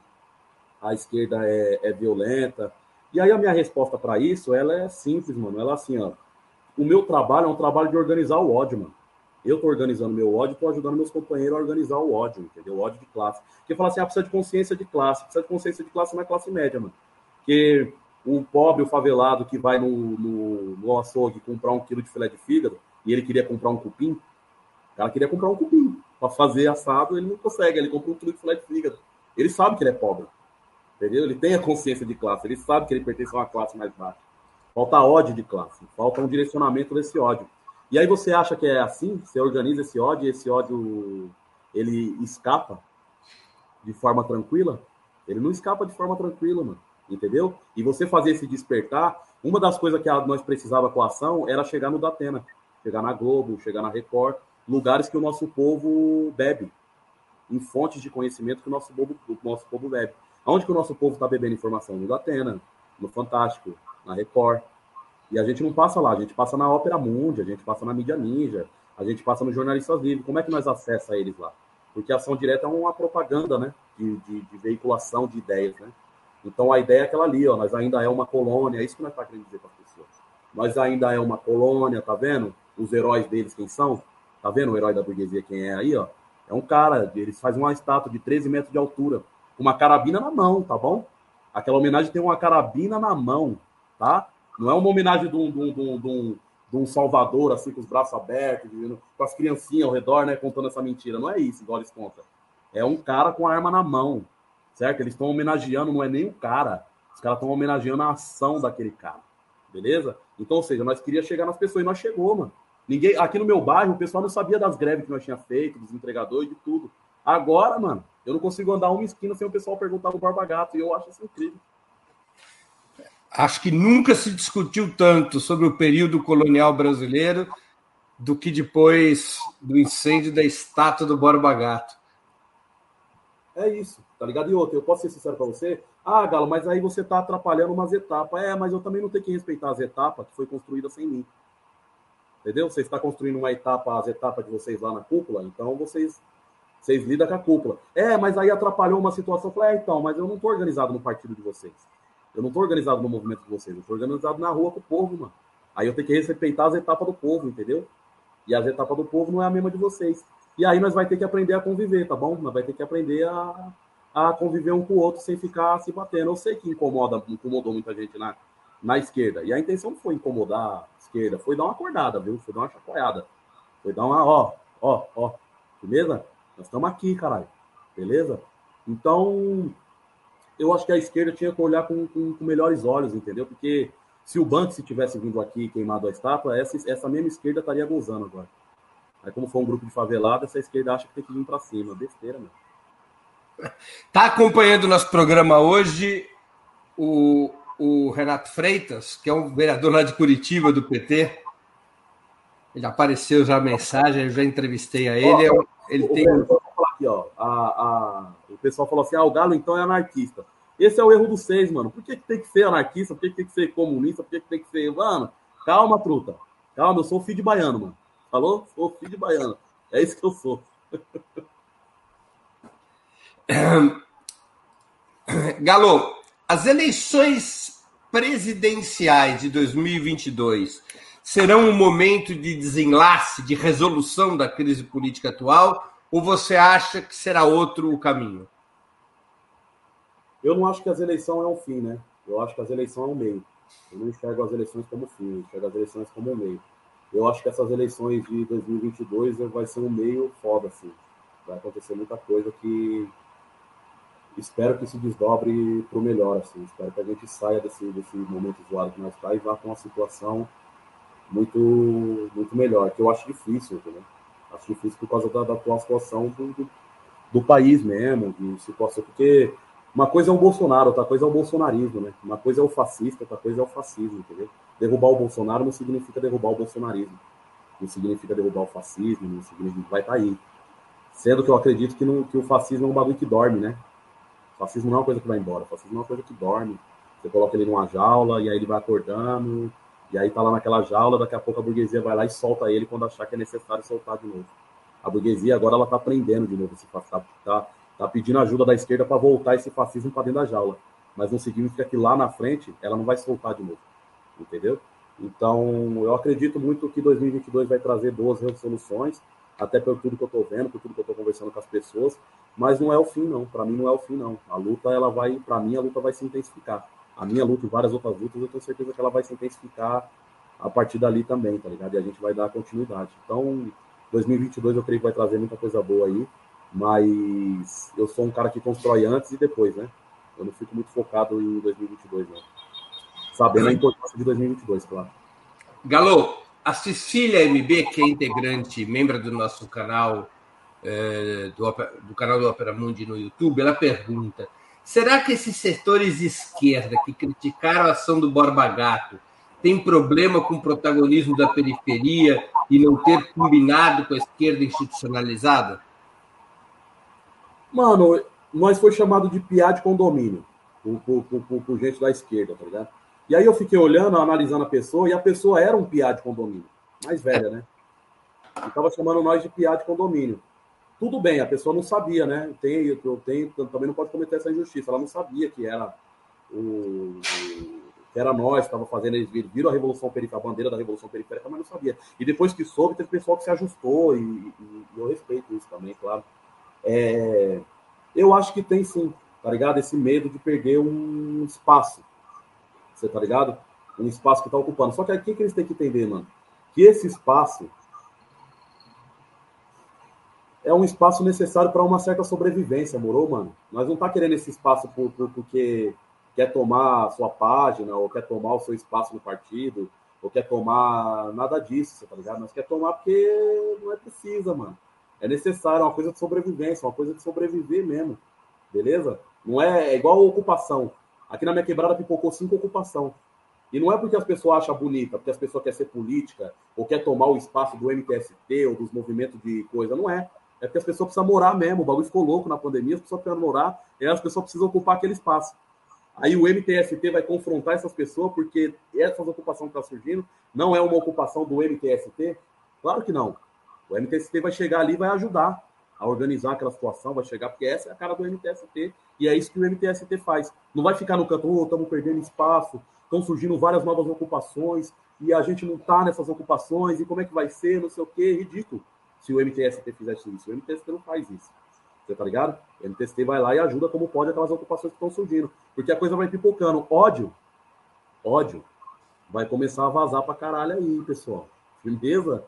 Speaker 3: a esquerda é, é violenta. E aí a minha resposta para isso, ela é simples, mano. Ela é assim, ó. O meu trabalho é um trabalho de organizar o ódio, mano. Eu tô organizando meu ódio, tô ajudando meus companheiros a organizar o ódio, entendeu? O ódio de classe. Porque fala assim, ah, precisa de consciência de classe. Precisa de consciência de classe na classe média, mano. Porque o pobre, favelado que vai no, no, no açougue comprar um quilo de filé de fígado e ele queria comprar um cupim, o cara queria comprar um cupim. Para fazer assado, ele não consegue, ele compra um quilo de filé de fígado. Ele sabe que ele é pobre. Entendeu? Ele tem a consciência de classe, ele sabe que ele pertence a uma classe mais baixa. Falta ódio de classe, falta um direcionamento desse ódio. E aí você acha que é assim? Você organiza esse ódio e esse ódio ele escapa de forma tranquila? Ele não escapa de forma tranquila, mano. Entendeu? E você fazer esse despertar, uma das coisas que nós precisava com a ação era chegar no Datena, chegar na Globo, chegar na Record, lugares que o nosso povo bebe, em fontes de conhecimento que o nosso povo, o nosso povo bebe. Onde que o nosso povo está bebendo informação? No Datena, no Fantástico, na Record. E a gente não passa lá, a gente passa na Ópera Mundi, a gente passa na Mídia Ninja, a gente passa no Jornalistas Livres. Como é que nós acessa eles lá? Porque a ação direta é uma propaganda, né? De, de, de, veiculação de ideias, né? Então a ideia é aquela ali, ó. Nós ainda é uma colônia, é isso que nós estamos tá querendo dizer para as pessoas. Nós ainda é uma colônia, tá vendo? Os heróis deles, quem são? Tá vendo o herói da burguesia, quem é aí, ó? É um cara, eles fazem uma estátua de 13 metros de altura, uma carabina na mão, tá bom? Aquela homenagem tem uma carabina na mão, tá? Não é uma homenagem de um, de um, de um, de um Salvador, assim, com os braços abertos, com as criancinhas ao redor, né, contando essa mentira. Não é isso, igual eles contam. É um cara com a arma na mão, certo? Eles estão homenageando, não é nem o cara. Os caras estão homenageando a ação daquele cara, beleza? Então, ou seja, nós queríamos chegar nas pessoas e nós chegou, mano. Ninguém, aqui no meu bairro, o pessoal não sabia das greves que nós tinha feito, dos entregadores, de tudo. Agora, mano, eu não consigo andar uma esquina sem o pessoal perguntar do Barba Gato, e eu acho isso incrível.
Speaker 2: Acho que nunca se discutiu tanto sobre o período colonial brasileiro do que depois do incêndio da estátua do Borba Gato.
Speaker 3: É isso, tá ligado? E outra, eu posso ser sincero para você? Ah, Galo, mas aí você tá atrapalhando umas etapas. É, mas eu também não tenho que respeitar as etapas que foi construída sem mim. Entendeu? Você está construindo uma etapa, as etapas de vocês lá na cúpula, então vocês vocês lidam com a cúpula. É, mas aí atrapalhou uma situação. Eu falei, é, então, mas eu não tô organizado no partido de vocês. Eu não tô organizado no movimento de vocês, eu tô organizado na rua com o povo, mano. Aí eu tenho que respeitar as etapas do povo, entendeu? E as etapas do povo não é a mesma de vocês. E aí nós vai ter que aprender a conviver, tá bom? Nós vai ter que aprender a, a conviver um com o outro sem ficar se batendo. Eu sei que incomoda, incomodou muita gente na, na esquerda. E a intenção não foi incomodar a esquerda, foi dar uma acordada, viu? Foi dar uma chacoalhada. Foi dar uma, ó, ó, ó. Beleza? Nós estamos aqui, caralho. Beleza? Então, eu acho que a esquerda tinha que olhar com, com, com melhores olhos, entendeu? Porque se o Banco se tivesse vindo aqui queimado a estátua, essa, essa mesma esquerda estaria gozando agora. Aí, como for um grupo de favelado, essa esquerda acha que tem que vir para cima. Besteira, meu.
Speaker 2: Tá acompanhando o nosso programa hoje o, o Renato Freitas, que é um vereador lá de Curitiba, do PT. Ele apareceu já a mensagem, eu já entrevistei a ele.
Speaker 3: Oh,
Speaker 2: ele
Speaker 3: tem. Aqui, ó, a, a, o pessoal falou assim: ah, o Galo então é anarquista. Esse é o erro dos seis, mano. Por que, que tem que ser anarquista? Por que, que tem que ser comunista? Por que, que tem que ser. Mano, calma, truta. Calma, eu sou filho de baiano, mano. Falou? Sou filho de baiano. É isso que eu sou.
Speaker 2: Galo, as eleições presidenciais de 2022 serão um momento de desenlace, de resolução da crise política atual? Ou você acha que será outro o caminho?
Speaker 3: Eu não acho que as eleições é um fim, né? Eu acho que as eleições é um meio. Eu não enxergo as eleições como fim, eu enxergo as eleições como um meio. Eu acho que essas eleições de 2022 vai ser um meio foda, assim. Vai acontecer muita coisa que espero que se desdobre para o melhor, assim. Espero que a gente saia desse, desse momento zoado que nós está e vá com uma situação muito, muito melhor, que eu acho difícil, entendeu? Acho difícil por causa da, da atual situação do, do, do, país mesmo, de situação, porque uma coisa é o Bolsonaro, outra coisa é o bolsonarismo, né? Uma coisa é o fascista, outra coisa é o fascismo, entendeu? Derrubar o Bolsonaro não significa derrubar o bolsonarismo, não significa derrubar o fascismo, não significa vai estar tá aí. Sendo que eu acredito que, não, que o fascismo é um bagulho que dorme, né? Fascismo não é uma coisa que vai embora, fascismo é uma coisa que dorme. Você coloca ele numa jaula e aí ele vai acordando, e aí tá lá naquela jaula, daqui a pouco a burguesia vai lá e solta ele quando achar que é necessário soltar de novo. A burguesia agora ela tá prendendo de novo esse fascismo, tá, tá pedindo ajuda da esquerda para voltar esse fascismo para dentro da jaula. Mas não significa que lá na frente ela não vai soltar de novo. Entendeu? Então, eu acredito muito que 2022 vai trazer boas resoluções, até pelo tudo que eu estou vendo, por tudo que eu estou conversando com as pessoas, mas não é o fim, não. Para mim, não é o fim, não. A luta, ela vai, para mim, a luta vai se intensificar a minha luta e várias outras lutas, eu tenho certeza que ela vai se intensificar a partir dali também, tá ligado? E a gente vai dar continuidade. Então, 2022 eu creio que vai trazer muita coisa boa aí, mas eu sou um cara que constrói antes e depois, né? Eu não fico muito focado em 2022, não. Sabendo a importância de 2022, claro.
Speaker 2: Galo, a Cecília MB, que é integrante, membro do nosso canal, é, do, do canal do Opera Mundi no YouTube, ela pergunta Será que esses setores de esquerda que criticaram a ação do Borba Gato têm problema com o protagonismo da periferia e não ter combinado com a esquerda institucionalizada?
Speaker 3: Mano, nós foi chamado de piá de condomínio por, por, por, por, gente da esquerda, tá ligado? E aí eu fiquei olhando, analisando a pessoa, e a pessoa era um piá de condomínio, mais velha, né? E tava chamando nós de piá de condomínio. Tudo bem, a pessoa não sabia, né? Tem, eu tenho, também não pode cometer essa injustiça. Ela não sabia que era o, que era nós estava fazendo, eles viram a Revolução Periférica, a bandeira da Revolução Periférica, mas não sabia. E depois que soube, teve pessoal que se ajustou, e, e, e eu respeito isso também, claro. É, eu acho que tem sim, tá ligado? Esse medo de perder um espaço. Você tá ligado? Um espaço que tá ocupando. Só que aqui que eles têm que entender, mano, que esse espaço é um espaço necessário para uma certa sobrevivência, morou, mano? Nós não tá querendo esse espaço por, por, porque quer tomar a sua página, ou quer tomar o seu espaço no partido, ou quer tomar nada disso, tá ligado? Nós quer tomar porque não é precisa, mano. É necessário, é uma coisa de sobrevivência, uma coisa de sobreviver mesmo, beleza? Não é, é igual ocupação. Aqui na minha quebrada pipocou cinco ocupação. E não é porque as pessoas acham bonita, porque as pessoas querem ser política, ou quer tomar o espaço do MTST, ou dos movimentos de coisa. Não é. É porque as pessoas precisam morar mesmo. O bagulho ficou louco na pandemia, as pessoas precisam morar, e as pessoas precisam ocupar aquele espaço. Aí o MTST vai confrontar essas pessoas, porque essa ocupação que está surgindo não é uma ocupação do MTST? Claro que não. O MTST vai chegar ali e vai ajudar a organizar aquela situação, vai chegar, porque essa é a cara do MTST, e é isso que o MTST faz. Não vai ficar no canto, oh, estamos perdendo espaço, estão surgindo várias novas ocupações, e a gente não está nessas ocupações, e como é que vai ser, não sei o quê, ridículo se o MTST fizesse isso. O MTST não faz isso. Você tá ligado? O MTST vai lá e ajuda como pode aquelas ocupações que estão surgindo. Porque a coisa vai pipocando. Ódio, ódio, vai começar a vazar pra caralho aí, pessoal. Firmeza?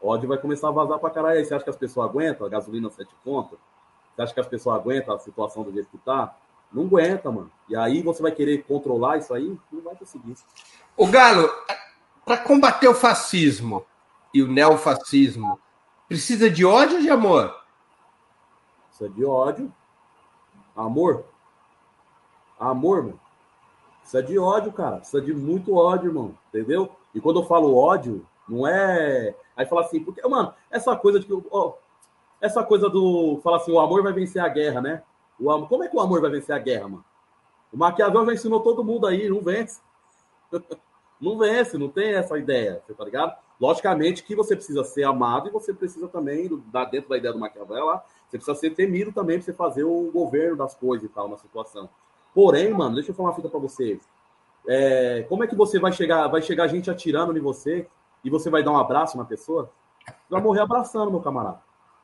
Speaker 3: Ódio vai começar a vazar pra caralho aí. Você acha que as pessoas aguentam a gasolina 7 contas? Você acha que as pessoas aguentam a situação do jeito que tá? Não aguenta, mano. E aí você vai querer controlar isso aí? Não vai conseguir.
Speaker 2: O Galo, para combater o fascismo e o neofascismo, Precisa de ódio ou de amor?
Speaker 3: Precisa de ódio. Amor? Amor, mano. Precisa de ódio, cara. Precisa de muito ódio, irmão. Entendeu? E quando eu falo ódio, não é. Aí fala assim, porque, mano, essa coisa de que. Ó, essa coisa do. Fala assim, o amor vai vencer a guerra, né? O amor... Como é que o amor vai vencer a guerra, mano? O Maquiavel já ensinou todo mundo aí, não vence. não vence, não tem essa ideia, você tá ligado? Logicamente que você precisa ser amado e você precisa também, dentro da ideia do Maquiavel lá, você precisa ser temido também para você fazer o governo das coisas e tal, na situação. Porém, mano, deixa eu falar uma fita para você. É, como é que você vai chegar, vai chegar gente atirando em você e você vai dar um abraço na pessoa? Você vai morrer abraçando, meu camarada.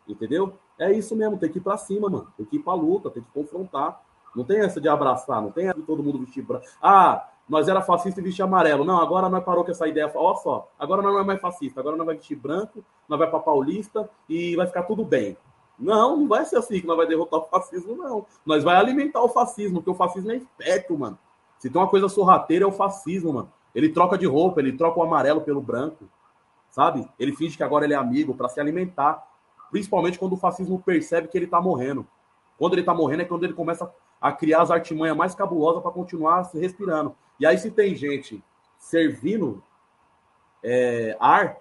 Speaker 3: Entendeu? É isso mesmo, tem que ir para cima, mano. Tem que ir pra luta, tem que confrontar. Não tem essa de abraçar, não tem essa de todo mundo vestir branco. Ah, nós era fascista e vestir amarelo. Não, agora nós parou com essa ideia. Olha só, agora nós não é mais fascista, agora nós vai vestir branco, nós vai para Paulista e vai ficar tudo bem. Não, não vai ser assim que nós vai derrotar o fascismo, não. Nós vai alimentar o fascismo, porque o fascismo é esperto, mano. Se tem uma coisa sorrateira, é o fascismo, mano. Ele troca de roupa, ele troca o amarelo pelo branco, sabe? Ele finge que agora ele é amigo para se alimentar. Principalmente quando o fascismo percebe que ele tá morrendo. Quando ele tá morrendo é quando ele começa a criar as artimanhas mais cabulosas para continuar respirando. E aí, se tem gente servindo é, ar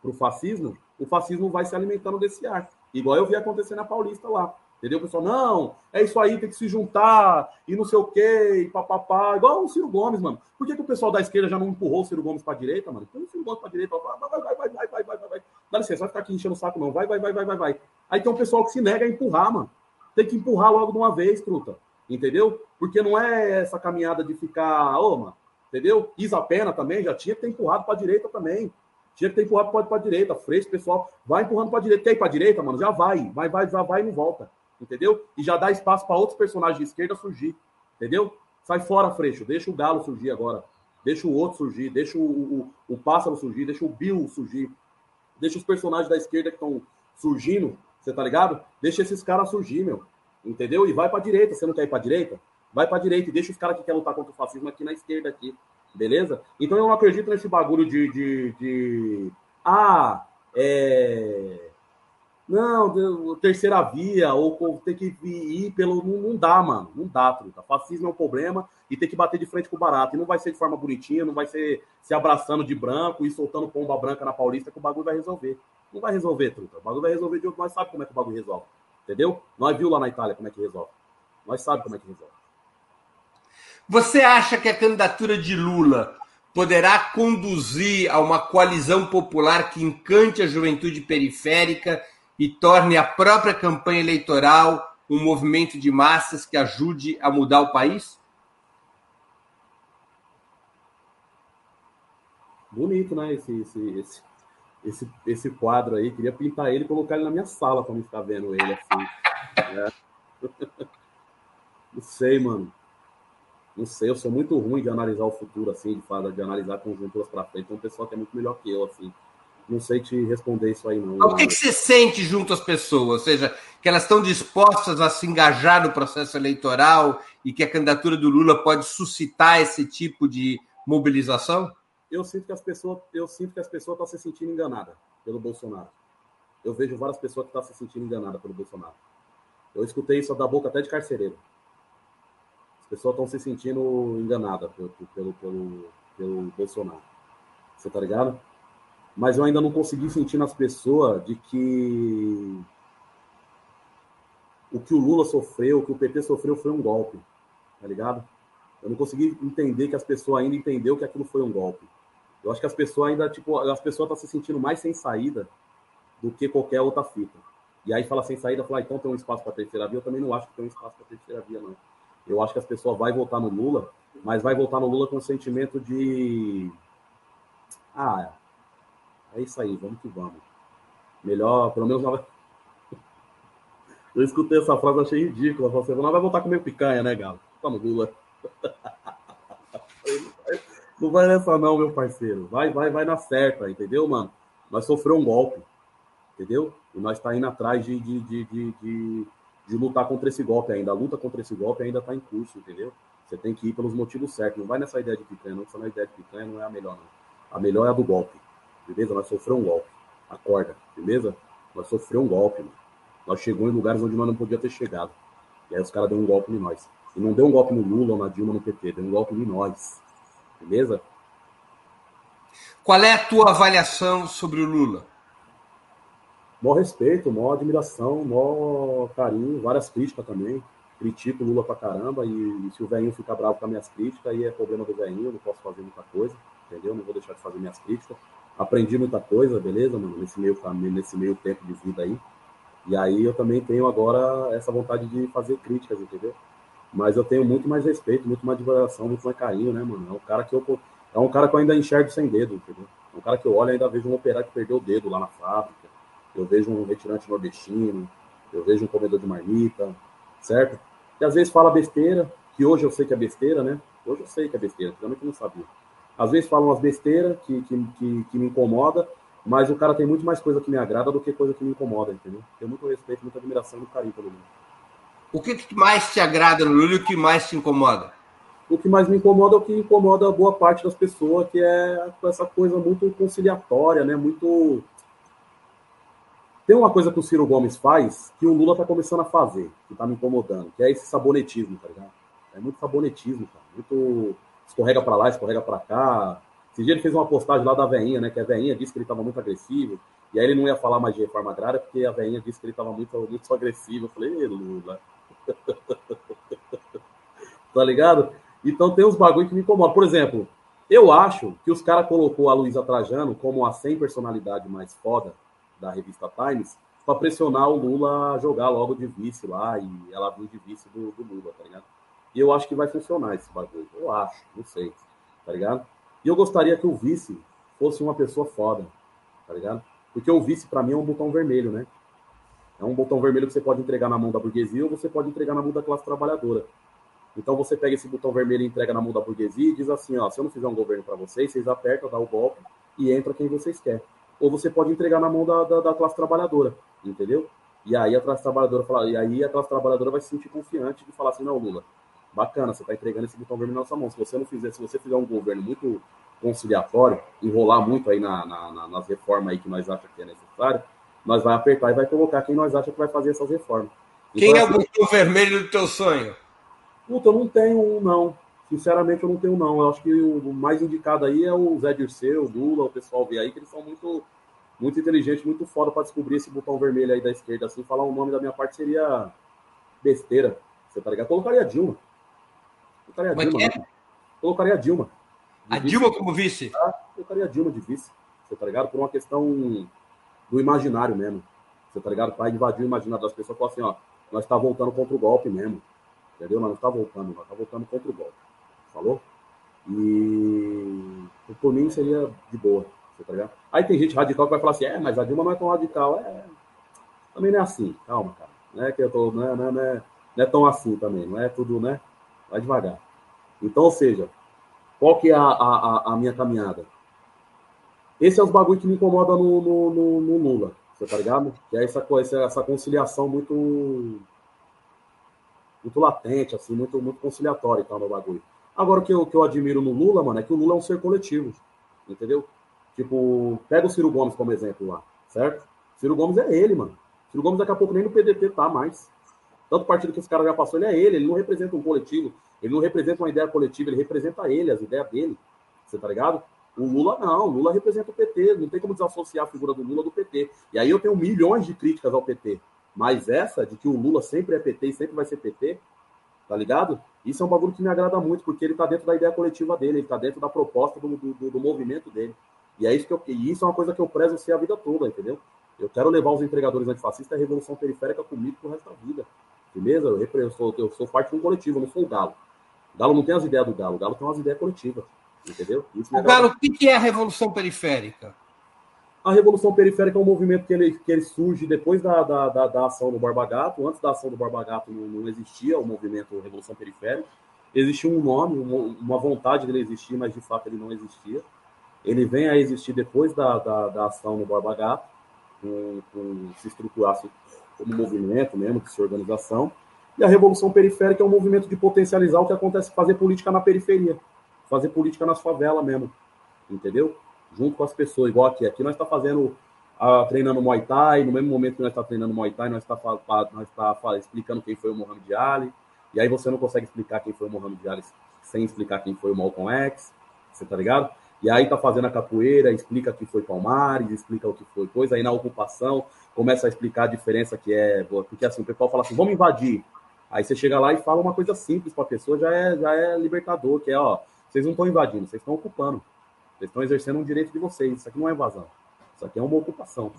Speaker 3: para o fascismo, o fascismo vai se alimentando desse ar. Igual eu vi acontecer na Paulista lá. Entendeu? Pessoal, não, é isso aí, tem que se juntar, e não sei o quê, e papapá. Igual o Ciro Gomes, mano. Por que, que o pessoal da esquerda já não empurrou o Ciro Gomes pra direita, mano? Põe o Ciro Gomes pra direita, vai, vai, vai, vai, vai, vai, vai, vai. Dá licença, vai ficar aqui enchendo o saco, não. Vai, vai, vai, vai, vai, vai. Aí tem um pessoal que se nega a empurrar, mano. Tem que empurrar logo de uma vez, truta. Entendeu? Porque não é essa caminhada de ficar, ô, mano, entendeu? Isa Pena também já tinha que ter empurrado para a direita também. Tinha que ter empurrado para a direita. Freixo, pessoal, vai empurrando para direita. Quer ir para a direita, mano? Já vai. Vai, vai, já vai e não volta. Entendeu? E já dá espaço para outros personagens de esquerda surgir. Entendeu? Sai fora, Freixo. Deixa o Galo surgir agora. Deixa o outro surgir. Deixa o, o, o Pássaro surgir. Deixa o Bill surgir. Deixa os personagens da esquerda que estão surgindo. Você tá ligado? Deixa esses caras surgir, meu. Entendeu? E vai para a direita. Você não quer ir para a direita? Vai para a direita e deixa os caras que querem lutar contra o fascismo aqui na esquerda aqui. Beleza? Então eu não acredito nesse bagulho de. de, de... Ah, é. Não, terceira via, ou ter que ir pelo. Não, dá, mano. Não dá, truta. Fascismo é um problema e tem que bater de frente com o barato. E não vai ser de forma bonitinha, não vai ser se abraçando de branco e soltando pomba branca na Paulista que o bagulho vai resolver. Não vai resolver, truta. O bagulho vai resolver de outro. Nós sabemos como é que o bagulho resolve. Entendeu? Nós viu lá na Itália como é que resolve. Nós sabemos como é que resolve.
Speaker 2: Você acha que a candidatura de Lula poderá conduzir a uma coalizão popular que encante a juventude periférica e torne a própria campanha eleitoral um movimento de massas que ajude a mudar o país?
Speaker 3: Bonito, né? Esse, esse, esse, esse, esse quadro aí. Queria pintar ele e colocar ele na minha sala para me ficar vendo ele assim. Né? Não sei, mano. Não sei, eu sou muito ruim de analisar o futuro, assim, de, falar, de analisar conjunturas para frente. Tem um pessoal que é muito melhor que eu, assim. Não sei te responder isso aí, não.
Speaker 2: O que, que você sente junto às pessoas? Ou seja, que elas estão dispostas a se engajar no processo eleitoral e que a candidatura do Lula pode suscitar esse tipo de mobilização?
Speaker 3: Eu sinto que as pessoas, eu sinto que as pessoas estão se sentindo enganadas pelo Bolsonaro. Eu vejo várias pessoas que estão se sentindo enganadas pelo Bolsonaro. Eu escutei isso da boca até de carcereiro pessoas estão se sentindo enganadas pelo, pelo, pelo, pelo Bolsonaro. Você tá ligado? Mas eu ainda não consegui sentir nas pessoas de que o que o Lula sofreu, o que o PT sofreu foi um golpe. Tá ligado? Eu não consegui entender que as pessoas ainda entenderam que aquilo foi um golpe. Eu acho que as pessoas ainda, tipo, as pessoas estão se sentindo mais sem saída do que qualquer outra fita. E aí fala sem saída, fala, ah, então tem um espaço para terceira via. Eu também não acho que tem um espaço para terceira via, não. Eu acho que as pessoas vão votar no Lula, mas vai votar no Lula com o sentimento de. Ah, é isso aí, vamos que vamos. Melhor, pelo menos. Não... Eu escutei essa frase, achei ridícula. Você não vai voltar comer picanha, né, Galo? Tá no Lula. Não vai nessa, não, meu parceiro. Vai, vai, vai na certa, entendeu, mano? Nós sofremos um golpe, entendeu? E nós tá indo atrás de, de, de, de de lutar contra esse golpe ainda. A luta contra esse golpe ainda está em curso, entendeu? Você tem que ir pelos motivos certos. Não vai nessa ideia de picanha, não. Essa ideia de picanha não é a melhor, não. A melhor é a do golpe, beleza? Nós sofremos um golpe. Acorda, beleza? Nós sofremos um golpe, mano. Nós chegamos em lugares onde nós não podíamos ter chegado. E aí os caras deu um golpe em nós. E não deu um golpe no Lula ou na Dilma no PT, deu um golpe em nós. Beleza?
Speaker 2: Qual é a tua avaliação sobre o Lula?
Speaker 3: maior respeito, maior admiração, maior carinho, várias críticas também. critico o Lula pra caramba, e, e se o velhinho ficar bravo com as minhas críticas, aí é problema do velhinho, não posso fazer muita coisa, entendeu? Não vou deixar de fazer minhas críticas. Aprendi muita coisa, beleza, mano, nesse meio caminho, nesse meio tempo de vida aí. E aí eu também tenho agora essa vontade de fazer críticas, entendeu? Mas eu tenho muito mais respeito, muito mais admiração, muito mais carinho, né, mano? É um cara que eu é um cara que eu ainda enxergo sem dedo, entendeu? É um cara que eu olho e ainda vejo um operário que perdeu o dedo lá na fábrica. Eu vejo um retirante nordestino, eu vejo um comedor de marmita, certo? E às vezes fala besteira, que hoje eu sei que é besteira, né? Hoje eu sei que é besteira, realmente não sabia. Às vezes falam umas besteiras que, que, que, que, me incomoda, mas o cara tem muito mais coisa que me agrada do que coisa que me incomoda, entendeu? Tenho muito respeito, muita admiração e muito carinho pelo mundo.
Speaker 2: O que, que mais te agrada no Lula e o que mais te incomoda?
Speaker 3: O que mais me incomoda é o que incomoda boa parte das pessoas, que é essa coisa muito conciliatória, né? Muito. Tem uma coisa que o Ciro Gomes faz que o Lula tá começando a fazer, que tá me incomodando, que é esse sabonetismo, tá ligado? É muito sabonetismo, cara. Muito escorrega para lá, escorrega para cá. Esse dia ele fez uma postagem lá da veinha, né? Que a veinha disse que ele estava muito agressivo. E aí ele não ia falar mais de reforma agrária, porque a veinha disse que ele estava muito, muito agressivo. Eu falei, Lula. tá ligado? Então tem uns bagulho que me incomodam. Por exemplo, eu acho que os caras colocou a Luísa Trajano como a 100 personalidade mais foda da revista Times para pressionar o Lula a jogar logo de vice lá e ela vir de vice do, do Lula, tá ligado? E eu acho que vai funcionar esse bagulho. Eu acho, não sei. Tá ligado? E eu gostaria que o vice fosse uma pessoa foda. Tá ligado? Porque o vice, para mim, é um botão vermelho, né? É um botão vermelho que você pode entregar na mão da burguesia ou você pode entregar na mão da classe trabalhadora. Então você pega esse botão vermelho e entrega na mão da burguesia e diz assim, ó, se eu não fizer um governo para vocês, vocês apertam, dá o golpe e entra quem vocês querem. Ou você pode entregar na mão da, da, da classe trabalhadora, entendeu? E aí a classe trabalhadora fala, e aí a classe trabalhadora vai se sentir confiante de falar assim, não, Lula, bacana, você está entregando esse botão vermelho na nossa mão. Se você não fizer, se você fizer um governo muito conciliatório, enrolar muito aí na, na, nas reformas aí que nós achamos que é necessário, nós vai apertar e vai colocar quem nós achamos que vai fazer essas reformas.
Speaker 2: Quem então, é o assim, botão vermelho do teu sonho?
Speaker 3: Puta, eu não tenho um, não. Sinceramente, eu não tenho, não. Eu acho que o mais indicado aí é o Zé Dirceu, o Lula, o pessoal vê aí, que eles são muito, muito inteligentes, muito foda para descobrir esse botão vermelho aí da esquerda. Assim, falar o nome da minha parte seria besteira. Você tá ligado? Colocaria Dilma.
Speaker 2: Colocaria Dilma. É que é?
Speaker 3: Colocaria a Dilma.
Speaker 2: A vice. Dilma como vice?
Speaker 3: Ah, colocaria a Dilma de vice. Você tá ligado? Por uma questão do imaginário mesmo. Você tá ligado? Para invadir o imaginário das pessoas. Falar assim, ó, nós tá voltando contra o golpe mesmo. Entendeu? Nós não tá voltando, nós tá voltando contra o golpe. Falou? E por mim seria de boa. Você tá ligado? Aí tem gente radical que vai falar assim, é, mas a Dilma não é tão radical. É, também não é assim. Calma, cara. Não é que eu tô. Não é, não é, não é tão assim também. Não é tudo, né? Vai devagar. Então, ou seja, qual que é a, a, a minha caminhada? Esse é os bagulho que me incomoda no, no, no, no Lula, você tá ligado? Que é essa, essa, essa conciliação muito muito latente, assim, muito, muito conciliatória e tal no bagulho. Agora, o que eu, que eu admiro no Lula, mano, é que o Lula é um ser coletivo, entendeu? Tipo, pega o Ciro Gomes como exemplo lá, certo? Ciro Gomes é ele, mano. Ciro Gomes daqui a pouco nem no PDT tá mais. Tanto partido que esse cara já passou, ele é ele, ele não representa um coletivo, ele não representa uma ideia coletiva, ele representa ele, as ideias dele. Você tá ligado? O Lula não, o Lula representa o PT, não tem como desassociar a figura do Lula do PT. E aí eu tenho milhões de críticas ao PT. Mas essa de que o Lula sempre é PT e sempre vai ser PT, tá ligado? Isso é um bagulho que me agrada muito, porque ele tá dentro da ideia coletiva dele, ele tá dentro da proposta do, do, do movimento dele. E é isso que eu, isso é uma coisa que eu prezo ser a vida toda, entendeu? Eu quero levar os entregadores antifascistas à revolução periférica comigo pro resto da vida. Beleza? Eu, eu, sou, eu sou parte de um coletivo, eu não sou o Galo. O Galo não tem as ideias do Galo, o Galo tem umas ideias coletivas. Entendeu?
Speaker 2: o Galo, o que é a revolução periférica?
Speaker 3: A Revolução Periférica é um movimento que ele, que ele surge depois da, da, da, da ação do Barba Gato. Antes da ação do Barba Gato não, não existia o movimento Revolução Periférica. Existia um nome, uma, vontade dele existir, mas de fato ele não existia. Ele vem a existir depois da, da, da ação do Barba Gato, com, com, se estruturasse como movimento mesmo, de sua organização. E a Revolução Periférica é um movimento de potencializar o que acontece, fazer política na periferia, fazer política nas favelas mesmo, entendeu? junto com as pessoas, igual aqui. Aqui nós está fazendo, uh, treinando Muay Thai, no mesmo momento que nós está treinando Muay Thai, nós está nós tá explicando quem foi o Muhammad Ali, e aí você não consegue explicar quem foi o Muhammad Ali sem explicar quem foi o Malcolm X, você tá ligado? E aí tá fazendo a capoeira, explica que foi Palmares, explica o que foi coisa, aí na ocupação começa a explicar a diferença que é, porque assim, o pessoal fala assim, vamos invadir. Aí você chega lá e fala uma coisa simples para a pessoa, já é, já é libertador, que é, ó, vocês não estão invadindo, vocês estão ocupando. Vocês estão exercendo um direito de vocês. Isso aqui não é invasão. Isso aqui é uma ocupação.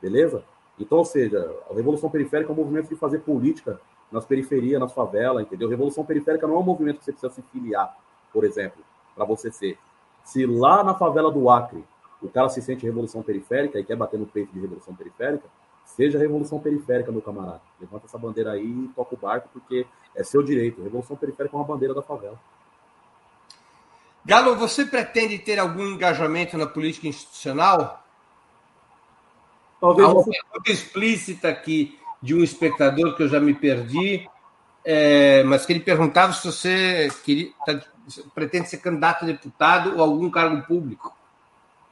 Speaker 3: Beleza? Então, ou seja, a Revolução Periférica é um movimento de fazer política nas periferias, nas favelas, entendeu? Revolução Periférica não é um movimento que você precisa se filiar, por exemplo, para você ser. Se lá na favela do Acre o cara se sente Revolução Periférica e quer bater no peito de Revolução Periférica, seja Revolução Periférica, meu camarada. Levanta essa bandeira aí e toca o barco, porque é seu direito. Revolução Periférica é uma bandeira da favela.
Speaker 2: Galo, você pretende ter algum engajamento na política institucional? Talvez Há uma pergunta explícita aqui de um espectador que eu já me perdi, é, mas que ele perguntava se você queria, tá, pretende ser candidato a deputado ou algum cargo público.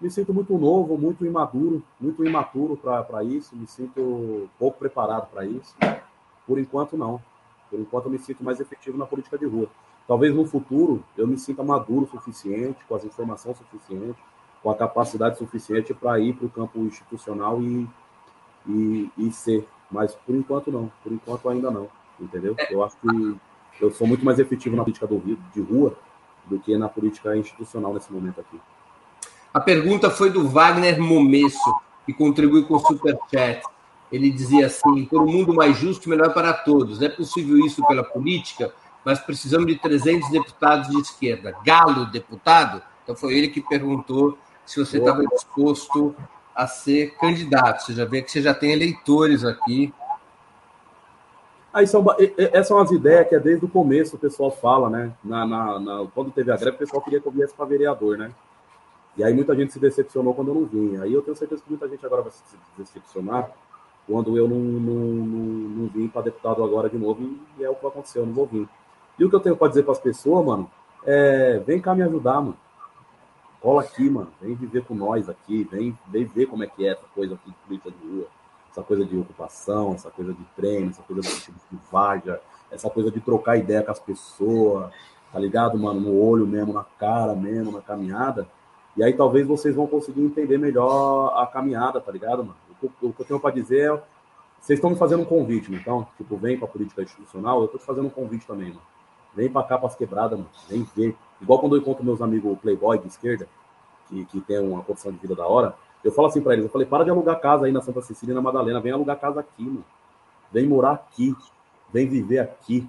Speaker 3: Me sinto muito novo, muito imaduro, muito imaturo para isso, me sinto pouco preparado para isso. Por enquanto, não. Por enquanto, eu me sinto mais efetivo na política de rua. Talvez no futuro eu me sinta maduro o suficiente, com as informações suficientes, com a capacidade suficiente para ir para o campo institucional e, e, e ser. Mas por enquanto não, por enquanto ainda não, entendeu? Eu acho que eu sou muito mais efetivo na política do de rua do que na política institucional nesse momento aqui.
Speaker 2: A pergunta foi do Wagner Momesso, que contribui com o Superchat. Ele dizia assim: por um mundo mais justo, melhor para todos. É possível isso pela política, mas precisamos de 300 deputados de esquerda. Galo, deputado? Então foi ele que perguntou se você estava disposto a ser candidato. Você já vê que você já tem eleitores aqui.
Speaker 3: Aí são, essas são as ideias que é desde o começo o pessoal fala, né? Na, na, na, quando teve a greve, o pessoal queria que eu viesse para vereador, né? E aí muita gente se decepcionou quando eu não vim. Aí eu tenho certeza que muita gente agora vai se decepcionar quando eu não, não, não, não vim para deputado agora de novo. E é o que aconteceu, eu não vou vir. E o que eu tenho para dizer para as pessoas, mano, é: vem cá me ajudar, mano cola aqui, mano. Vem viver com nós aqui, vem, vem ver como é que é essa coisa aqui de política de rua, essa coisa de ocupação, essa coisa de treino, essa coisa de, de vaga, essa coisa de trocar ideia com as pessoas, tá ligado, mano? No olho mesmo, na cara mesmo, na caminhada. E aí talvez vocês vão conseguir entender melhor a caminhada, tá ligado, mano? O que, o que eu tenho para dizer é. Vocês estão me fazendo um convite, então, tipo, vem pra política institucional, eu tô te fazendo um convite também, mano. Vem pra cá, pras quebradas, mano. Vem ver Igual quando eu encontro meus amigos playboy de esquerda, que, que tem uma condição de vida da hora, eu falo assim para eles, eu falei, para de alugar casa aí na Santa Cecília e na Madalena, vem alugar casa aqui, mano. Vem morar aqui, vem viver aqui,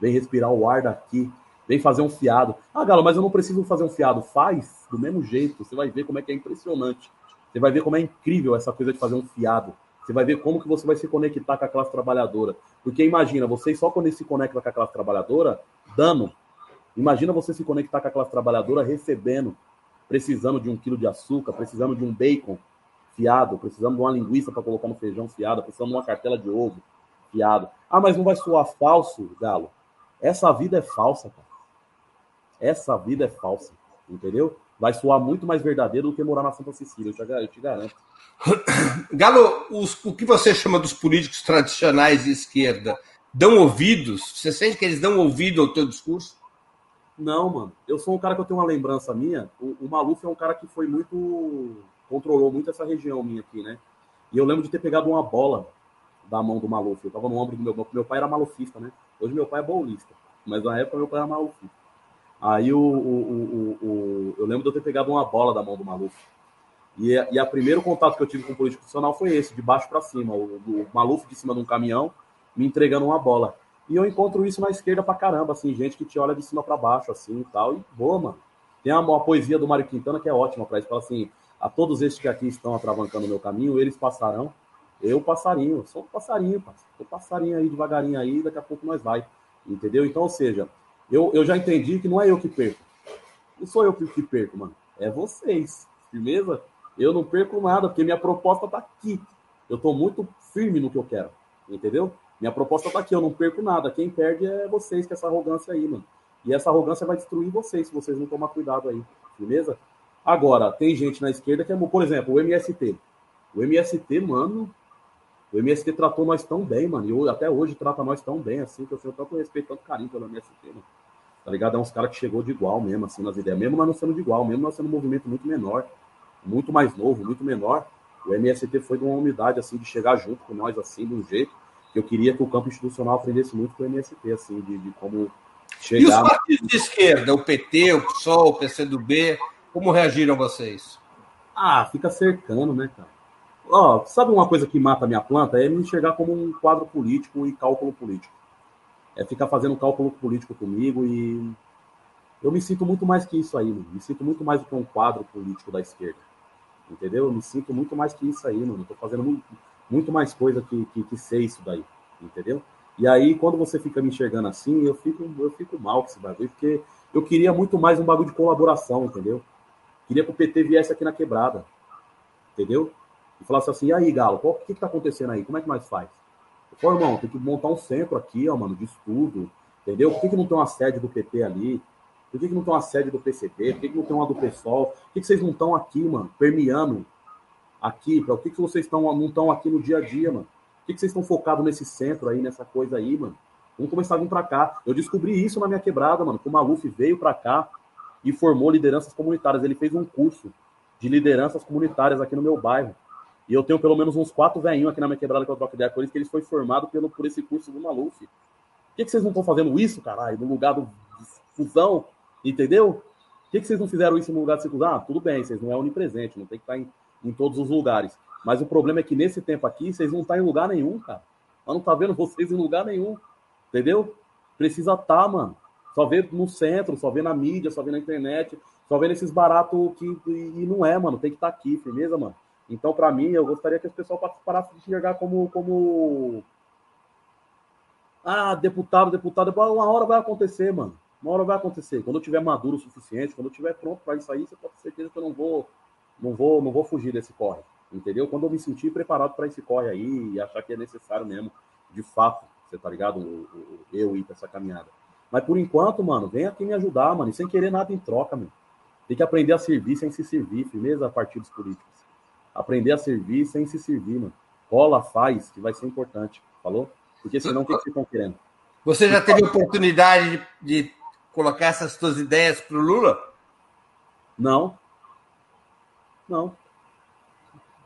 Speaker 3: vem respirar o ar daqui, vem fazer um fiado. Ah, Galo, mas eu não preciso fazer um fiado. Faz do mesmo jeito, você vai ver como é que é impressionante. Você vai ver como é incrível essa coisa de fazer um fiado. Você vai ver como que você vai se conectar com a classe trabalhadora. Porque imagina, vocês só quando se conectam com a classe trabalhadora, dano, Imagina você se conectar com a classe trabalhadora recebendo, precisando de um quilo de açúcar, precisando de um bacon fiado, precisando de uma linguiça para colocar no feijão fiado, precisando de uma cartela de ovo fiado. Ah, mas não vai soar falso, Galo? Essa vida é falsa, cara. Essa vida é falsa, entendeu? Vai soar muito mais verdadeiro do que morar na Santa Cecília, eu te, garanto.
Speaker 2: Galo, os, o que você chama dos políticos tradicionais de esquerda dão ouvidos? Você sente que eles dão ouvido ao teu discurso?
Speaker 3: Não, mano. Eu sou um cara que eu tenho uma lembrança minha. O, o Maluf é um cara que foi muito. controlou muito essa região minha aqui, né? E eu lembro de ter pegado uma bola da mão do Maluf. Eu tava no ombro do meu. Meu pai era malufista, né? Hoje meu pai é bolista. Mas na época meu pai era malufista. Aí o, o, o, eu lembro de eu ter pegado uma bola da mão do Maluf. E, e a primeiro contato que eu tive com o político profissional foi esse, de baixo para cima. O, o Maluf de cima de um caminhão me entregando uma bola. E eu encontro isso na esquerda pra caramba, assim, gente que te olha de cima para baixo, assim, e tal. E boa, mano. Tem uma, uma poesia do Mário Quintana que é ótima para isso. Fala assim, a todos esses que aqui estão atravancando o meu caminho, eles passarão. Eu passarinho, sou um passarinho, Sou passarinho aí, devagarinho aí, daqui a pouco nós vai. Entendeu? Então, ou seja, eu, eu já entendi que não é eu que perco. Não sou eu que perco, mano. É vocês. Firmeza? Eu não perco nada, porque minha proposta tá aqui. Eu tô muito firme no que eu quero. Entendeu? Minha proposta tá aqui, eu não perco nada. Quem perde é vocês com essa arrogância aí, mano. E essa arrogância vai destruir vocês se vocês não tomar cuidado aí, beleza? Agora, tem gente na esquerda que é, por exemplo, o MST. O MST, mano, o MST tratou nós tão bem, mano. E até hoje trata nós tão bem, assim, que eu tenho tanto respeito, tanto carinho pelo MST, mano. Tá ligado? É uns caras que chegou de igual mesmo, assim, nas ideias. Mesmo nós não sendo de igual, mesmo nós sendo um movimento muito menor, muito mais novo, muito menor. O MST foi de uma umidade, assim, de chegar junto com nós, assim, de um jeito Eu queria que o campo institucional aprendesse muito com o MST, assim, de, de como
Speaker 2: chegar... E os partidos de esquerda, o PT, o PSOL, o PCdoB, como reagiram vocês?
Speaker 3: Ah, fica cercando, né, cara? Ó, sabe uma coisa que mata a minha planta? É me enxergar como um quadro político e cálculo político. É ficar fazendo cálculo político comigo e eu me sinto muito mais que isso aí, mano. Me sinto muito mais do que um quadro político da esquerda. Entendeu? Eu me sinto muito mais que isso aí, mano. Eu tô fazendo muito, muito mais coisa que, que, que ser isso daí. Entendeu? E aí, quando você fica me enxergando assim, eu fico, eu fico mal com esse bagulho, porque eu queria muito mais um bagulho de colaboração, entendeu? Queria que o PT viesse aqui na quebrada. Entendeu? E falasse assim, e aí, Galo, o que, que tá acontecendo aí? Como é que nós faz? Pô, irmão, tem que montar um centro aqui, ó, mano, de estudo. Entendeu? Por que, que não tem uma sede do PT ali? Por que, que não tem uma sede do PCB? Por que, que não tem uma do PSOL? Por que, que vocês não estão aqui, mano, permeando aqui? Por que, que vocês tão, não estão aqui no dia a dia, mano? Por que, que vocês estão focados nesse centro aí, nessa coisa aí, mano? Vamos começar a vir pra cá. Eu descobri isso na minha quebrada, mano. Que o Maluf veio pra cá e formou lideranças comunitárias. Ele fez um curso de lideranças comunitárias aqui no meu bairro. E eu tenho pelo menos uns quatro velhinhos aqui na minha quebrada que eu troco ideia com eles, que eles foi formado pelo, por esse curso do Maluf. Por que, que vocês não estão fazendo isso, caralho, no lugar do fusão Entendeu? Por que, que vocês não fizeram isso no lugar de circuncisão? Ah, tudo bem, vocês não é onipresente, não tem que estar em, em todos os lugares. Mas o problema é que nesse tempo aqui, vocês não estão em lugar nenhum, cara. Eu não tá vendo vocês em lugar nenhum. Entendeu? Precisa estar, tá, mano. Só vê no centro, só vê na mídia, só vê na internet, só vê nesses baratos que. E não é, mano. Tem que estar tá aqui, firmeza, mano. Então, para mim, eu gostaria que as pessoas parassem de enxergar como, como. Ah, deputado, deputado. Uma hora vai acontecer, mano. Uma hora vai acontecer. Quando eu tiver maduro o suficiente, quando eu tiver pronto para isso aí, você pode ter certeza que eu não vou, não vou, não vou fugir desse corre. Entendeu? Quando eu me sentir preparado para esse corre aí e achar que é necessário mesmo, de fato, você tá ligado? Eu ir para essa caminhada. Mas por enquanto, mano, vem aqui me ajudar, mano, e sem querer nada em troca, mano. Tem que aprender a servir sem se servir, firmeza a partidos políticos. Aprender a servir sem se servir, mano. Cola, faz, que vai ser importante. Falou? Porque senão o que, que vocês estão querendo?
Speaker 2: Você já teve oportunidade de, de colocar essas suas ideias para o Lula?
Speaker 3: Não. Não.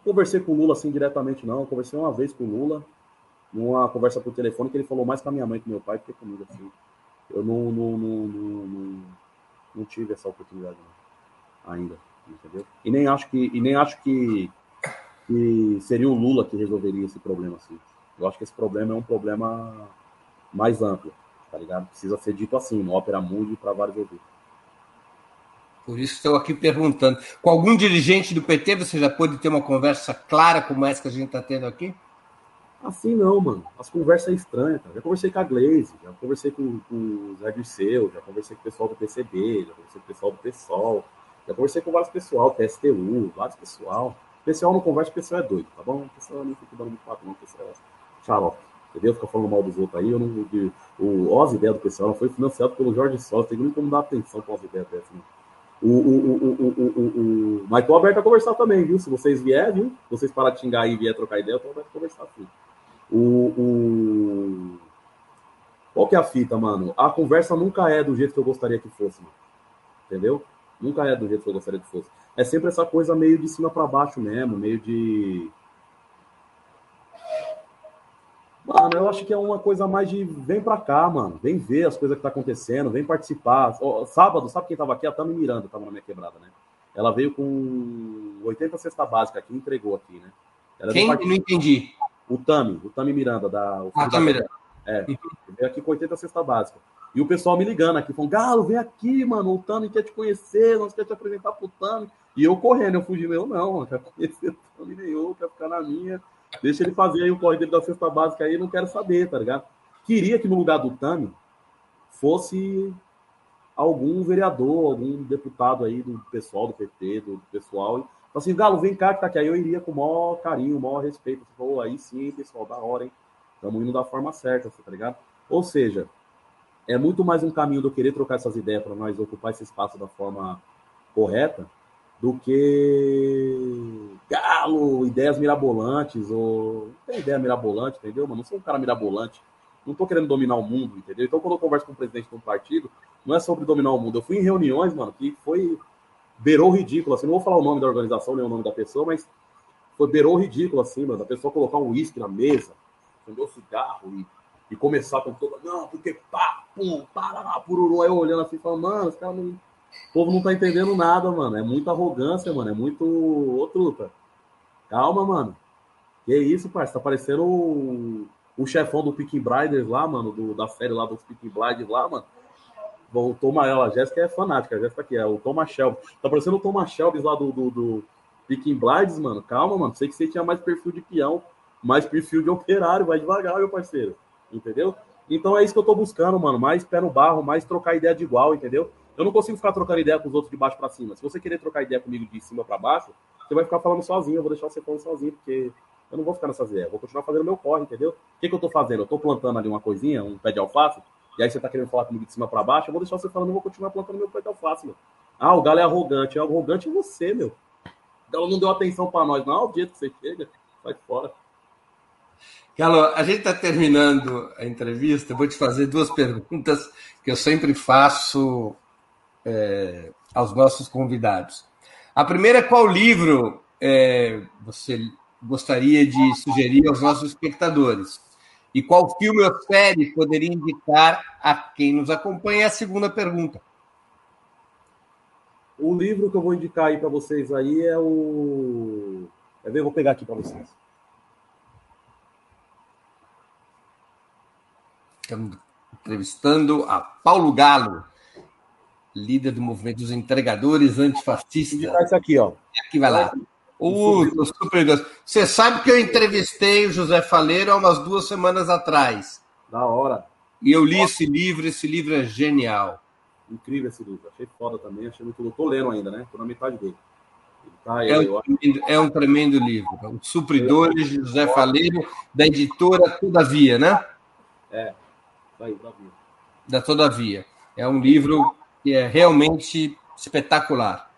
Speaker 3: Conversei com o Lula assim diretamente, não. Conversei uma vez com o Lula, numa conversa por telefone, que ele falou mais com a minha mãe que meu pai, que comigo. Assim. Eu não, não, não, não, não tive essa oportunidade não. ainda, entendeu? E nem acho que, e nem acho que, que seria o Lula que resolveria esse problema assim. Eu acho que esse problema é um problema mais amplo tá ligado? Precisa ser dito assim, no Opera Mundi para vários ouvidos.
Speaker 2: Por isso estou aqui perguntando. Com algum dirigente do PT você já pôde ter uma conversa clara como essa que a gente está tendo aqui?
Speaker 3: Assim não, mano. As conversas é estranhas, cara. Já conversei com a Glaze, já conversei com, com o Zé Dirceu, já conversei com o pessoal do PCB, já conversei com o pessoal do PSOL, já conversei com vários pessoal, PSTU, vários pessoal. O pessoal não conversa, o pessoal é doido, tá bom? O pessoal não fica dando papo, não, o pessoal é xarope entendeu? Fica falando mal dos outros aí. Eu não, o Oz Ideia do pessoal não foi financiado pelo Jorge Sosa, tem nem como dar atenção para as ideias dessa. Né? O, o, o, o, o, o, Mas tô aberto a conversar também, viu? Se vocês vierem, viu? Vocês parar de xingar e vier trocar ideia, eu tô aberto a conversar sim. O, o... Qual que é a fita, mano? A conversa nunca é do jeito que eu gostaria que fosse, mano. Entendeu? Nunca é do jeito que eu gostaria que fosse. É sempre essa coisa meio de cima para baixo mesmo, meio de Mano, eu acho que é uma coisa mais de vem pra cá, mano. Vem ver as coisas que tá acontecendo, vem participar. sábado, sabe quem tava aqui? A Tami Miranda tava na minha quebrada, né? Ela veio com 80 cesta básica aqui, entregou aqui, né?
Speaker 2: Ela quem? Não entendi.
Speaker 3: O Tami, o Tami Miranda, da.
Speaker 2: ah, Tami Miranda.
Speaker 3: É, veio aqui com 80 cesta básica. E o pessoal me ligando aqui, falando, Galo, vem aqui, mano, o Tami quer te conhecer, nós quer te apresentar pro Tami. E eu correndo, eu fugi, eu não, não quero conhecer nenhum, quero ficar na minha. Deixa ele fazer aí o corre dele da cesta básica aí, não quero saber, tá ligado? Queria que no lugar do Tami fosse algum vereador, algum deputado aí do pessoal do PT, do pessoal. E, assim, Galo, vem cá que tá aqui. Aí eu iria com o maior carinho, o maior respeito. Você falou, aí sim, pessoal, da hora, hein? Estamos indo da forma certa, tá ligado? Ou seja, é muito mais um caminho do querer trocar essas ideias para nós ocupar esse espaço da forma correta do que galo, ideias mirabolantes, ou. Tem ideia mirabolante, entendeu, mano? Não sou um cara mirabolante. Não tô querendo dominar o mundo, entendeu? Então, quando eu converso com o presidente de um partido, não é sobre dominar o mundo. Eu fui em reuniões, mano, que foi. beirou ridículo, assim. Não vou falar o nome da organização, nem o nome da pessoa, mas foi beirou ridículo, assim, mano. A pessoa colocar um uísque na mesa, acender o cigarro e, e começar com toda. Não, porque pá, pum, parará, pururu. Aí eu olhando assim, falando, mano, os caras não. O povo não tá entendendo nada, mano. É muita arrogância, mano. É muito. Ô, truta. Calma, mano. Que isso, parceiro? Tá parecendo o, o chefão do Peaky Blinders lá, mano, do, da série lá dos Peaky Blinders lá, mano. O Thomas, ela, a Jéssica é fanática, a Jéssica aqui, é o Thomas Shelby. Tá parecendo o Thomas Shelby lá do, do, do mano. Calma, mano. Sei que você tinha mais perfil de peão, mais perfil de operário. Vai devagar, meu parceiro. Entendeu? Então é isso que eu tô buscando, mano. Mais pé no barro, mais trocar ideia de igual, entendeu? Eu não consigo ficar trocando ideia com os outros de baixo para cima. Se você querer trocar ideia comigo de cima para baixo, você vai ficar falando sozinho. Eu vou deixar você falando sozinho, porque eu não vou ficar nessas ideias. Eu vou continuar fazendo meu corre, entendeu? O que, que eu tô fazendo? Eu tô plantando ali uma coisinha, um pé de alface, e aí você tá querendo falar comigo de cima para baixo, eu vou deixar você falando, eu vou continuar plantando meu pé de alface, meu. Ah, o galo é arrogante. É arrogante é você, meu. Ela não deu atenção para nós, não. O jeito que você chega, sai fora.
Speaker 2: Galo, a gente está terminando a entrevista. Eu vou te fazer duas perguntas que eu sempre faço é, aos nossos convidados. A primeira é qual livro é, você gostaria de sugerir aos nossos espectadores? E qual filme ou série poderia indicar a quem nos acompanha? É a segunda pergunta.
Speaker 3: O livro que eu vou indicar aí para vocês aí é o. Quer ver? Eu vou pegar aqui para vocês.
Speaker 2: Estamos entrevistando a Paulo Galo, líder do movimento dos entregadores antifascistas.
Speaker 3: Isso aqui, ó.
Speaker 2: Aqui vai lá. Uh, super Você sabe que eu entrevistei o José Faleiro há umas duas semanas atrás.
Speaker 3: Da hora.
Speaker 2: E eu li esse livro, esse livro é genial.
Speaker 3: Incrível esse livro. Achei foda também, achei muito. Tô lendo ainda, né? Tô na metade dele.
Speaker 2: Tá, é, um tremendo, é, um tremendo, livro. Os Supridores de José Faleiro, da editora Todavia, né?
Speaker 3: É, aí, Todavia.
Speaker 2: Da Todavia. É um livro que é realmente espetacular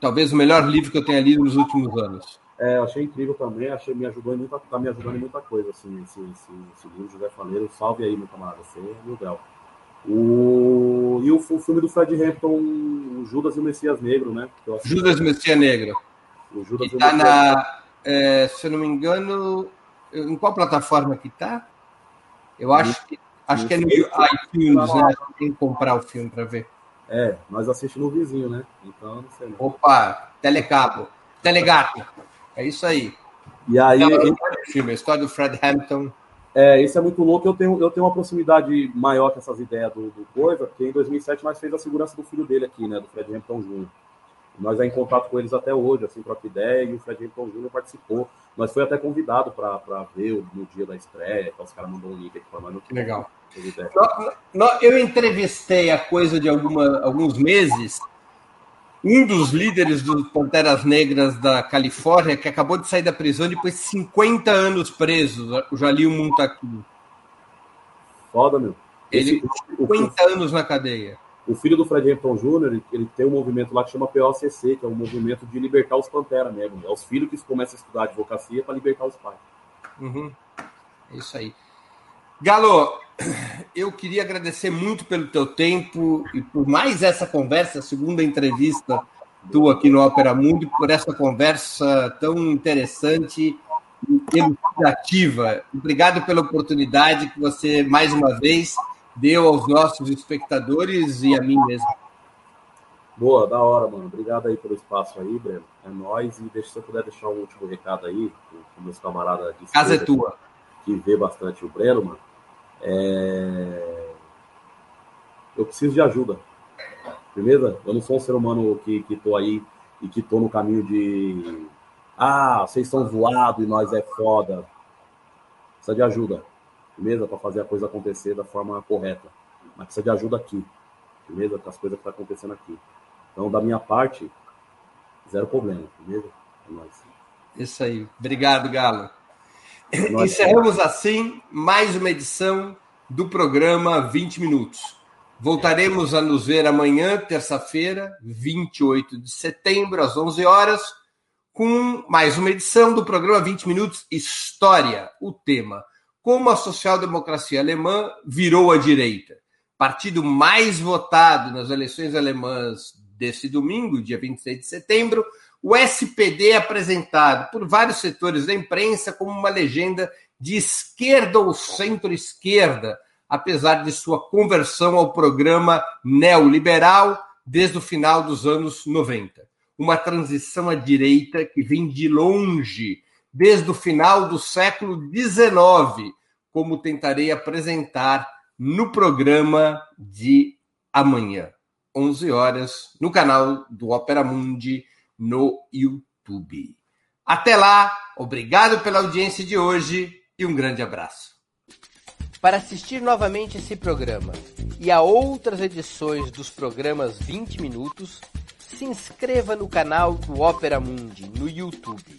Speaker 2: talvez o melhor livro que eu tenha lido nos últimos anos.
Speaker 3: É, eu achei incrível também, achei me ajudou em muita, tá me ajudando em muita coisa, assim, esse, esse, esse livro, José Faleiro, salve aí, meu camarada, você é mil grau. O, e o, o, filme do Fred Hampton, Judas e o Messias Negro, né?
Speaker 2: Judas e o Messias Negro. O Judas que tá na, é, se eu não me engano, em qual plataforma que tá? Eu acho que, acho que é no iTunes, né? Tem que comprar o filme para ver.
Speaker 3: É, nós assistimos no vizinho, né? Então, não sei. Não.
Speaker 2: Opa, telecabo, telegato. É isso aí.
Speaker 3: E aí.
Speaker 2: É filme, a história do Fred Hampton.
Speaker 3: É, isso é muito louco. Eu tenho, eu tenho uma proximidade maior com essas ideias do, do coisa, porque em 2007 nós fez a segurança do filho dele aqui, né? Do Fred Hampton Jr. Nós é em contato com eles até hoje, assim, troca ideia, e o Fred Hampton Jr. participou. Nós foi até convidado para ver no dia da estreia, então os caras mandou um link aqui para nós.
Speaker 2: Legal. Eu entrevistei a coisa de alguma, alguns meses um dos líderes dos Panteras Negras da Califórnia, que acabou de sair da prisão depois de 50 anos preso, o Jalil Muntaquim.
Speaker 3: Foda, meu.
Speaker 2: Ele, Esse, 50 o, anos na cadeia.
Speaker 3: O filho do Fred Hampton Jr., ele, tem um movimento lá que chama POCC, que é um movimento de libertar os Panteras mesmo. É os filhos que começam a estudar advocacia para libertar os pais.
Speaker 2: Uhum. É isso aí. Galo, eu queria agradecer muito pelo teu tempo e por mais essa conversa, segunda entrevista tua aqui no Opera Mundo, por essa conversa tão interessante e elucidativa. Obrigado pela oportunidade que você, mais uma vez, deu aos nossos espectadores e a mim mesmo.
Speaker 3: Boa, da hora, mano. Obrigado aí pelo espaço aí, Breno. É nóis. E deixa, se eu puder deixar um último recado aí, com meus camaradas de
Speaker 2: Casa é tua.
Speaker 3: Que vê bastante o Breno, mano é... Eu preciso de ajuda. Beleza? Eu não sou um ser humano que, que tô aí e que tô no caminho de. Ah, vocês são zoados e nós é foda. Precisa de ajuda. Beleza? Para fazer a coisa acontecer da forma correta. Mas precisa de ajuda aqui. Beleza? Com as coisas que estão tá acontecendo aqui. Então, da minha parte, zero problema. Beleza? É nóis.
Speaker 2: Isso aí. Obrigado, Galo. Encerramos assim mais uma edição do programa 20 Minutos. Voltaremos a nos ver amanhã, terça-feira, 28 de setembro, às 11 horas, com mais uma edição do programa 20 Minutos História. O tema: Como a social-democracia alemã virou a direita. Partido mais votado nas eleições alemãs desse domingo, dia 26 de setembro, o SPD é apresentado por vários setores da imprensa como uma legenda de esquerda ou centro-esquerda, apesar de sua conversão ao programa neoliberal desde o final dos anos 90. Uma transição à direita que vem de longe, desde o final do século XIX, como tentarei apresentar no programa de amanhã, 11 horas, no canal do Opera Mundi no YouTube. Até lá, obrigado pela audiência de hoje e um grande abraço.
Speaker 4: Para assistir novamente esse programa e a outras edições dos programas 20 Minutos, se inscreva no canal do Opera Mundi no YouTube.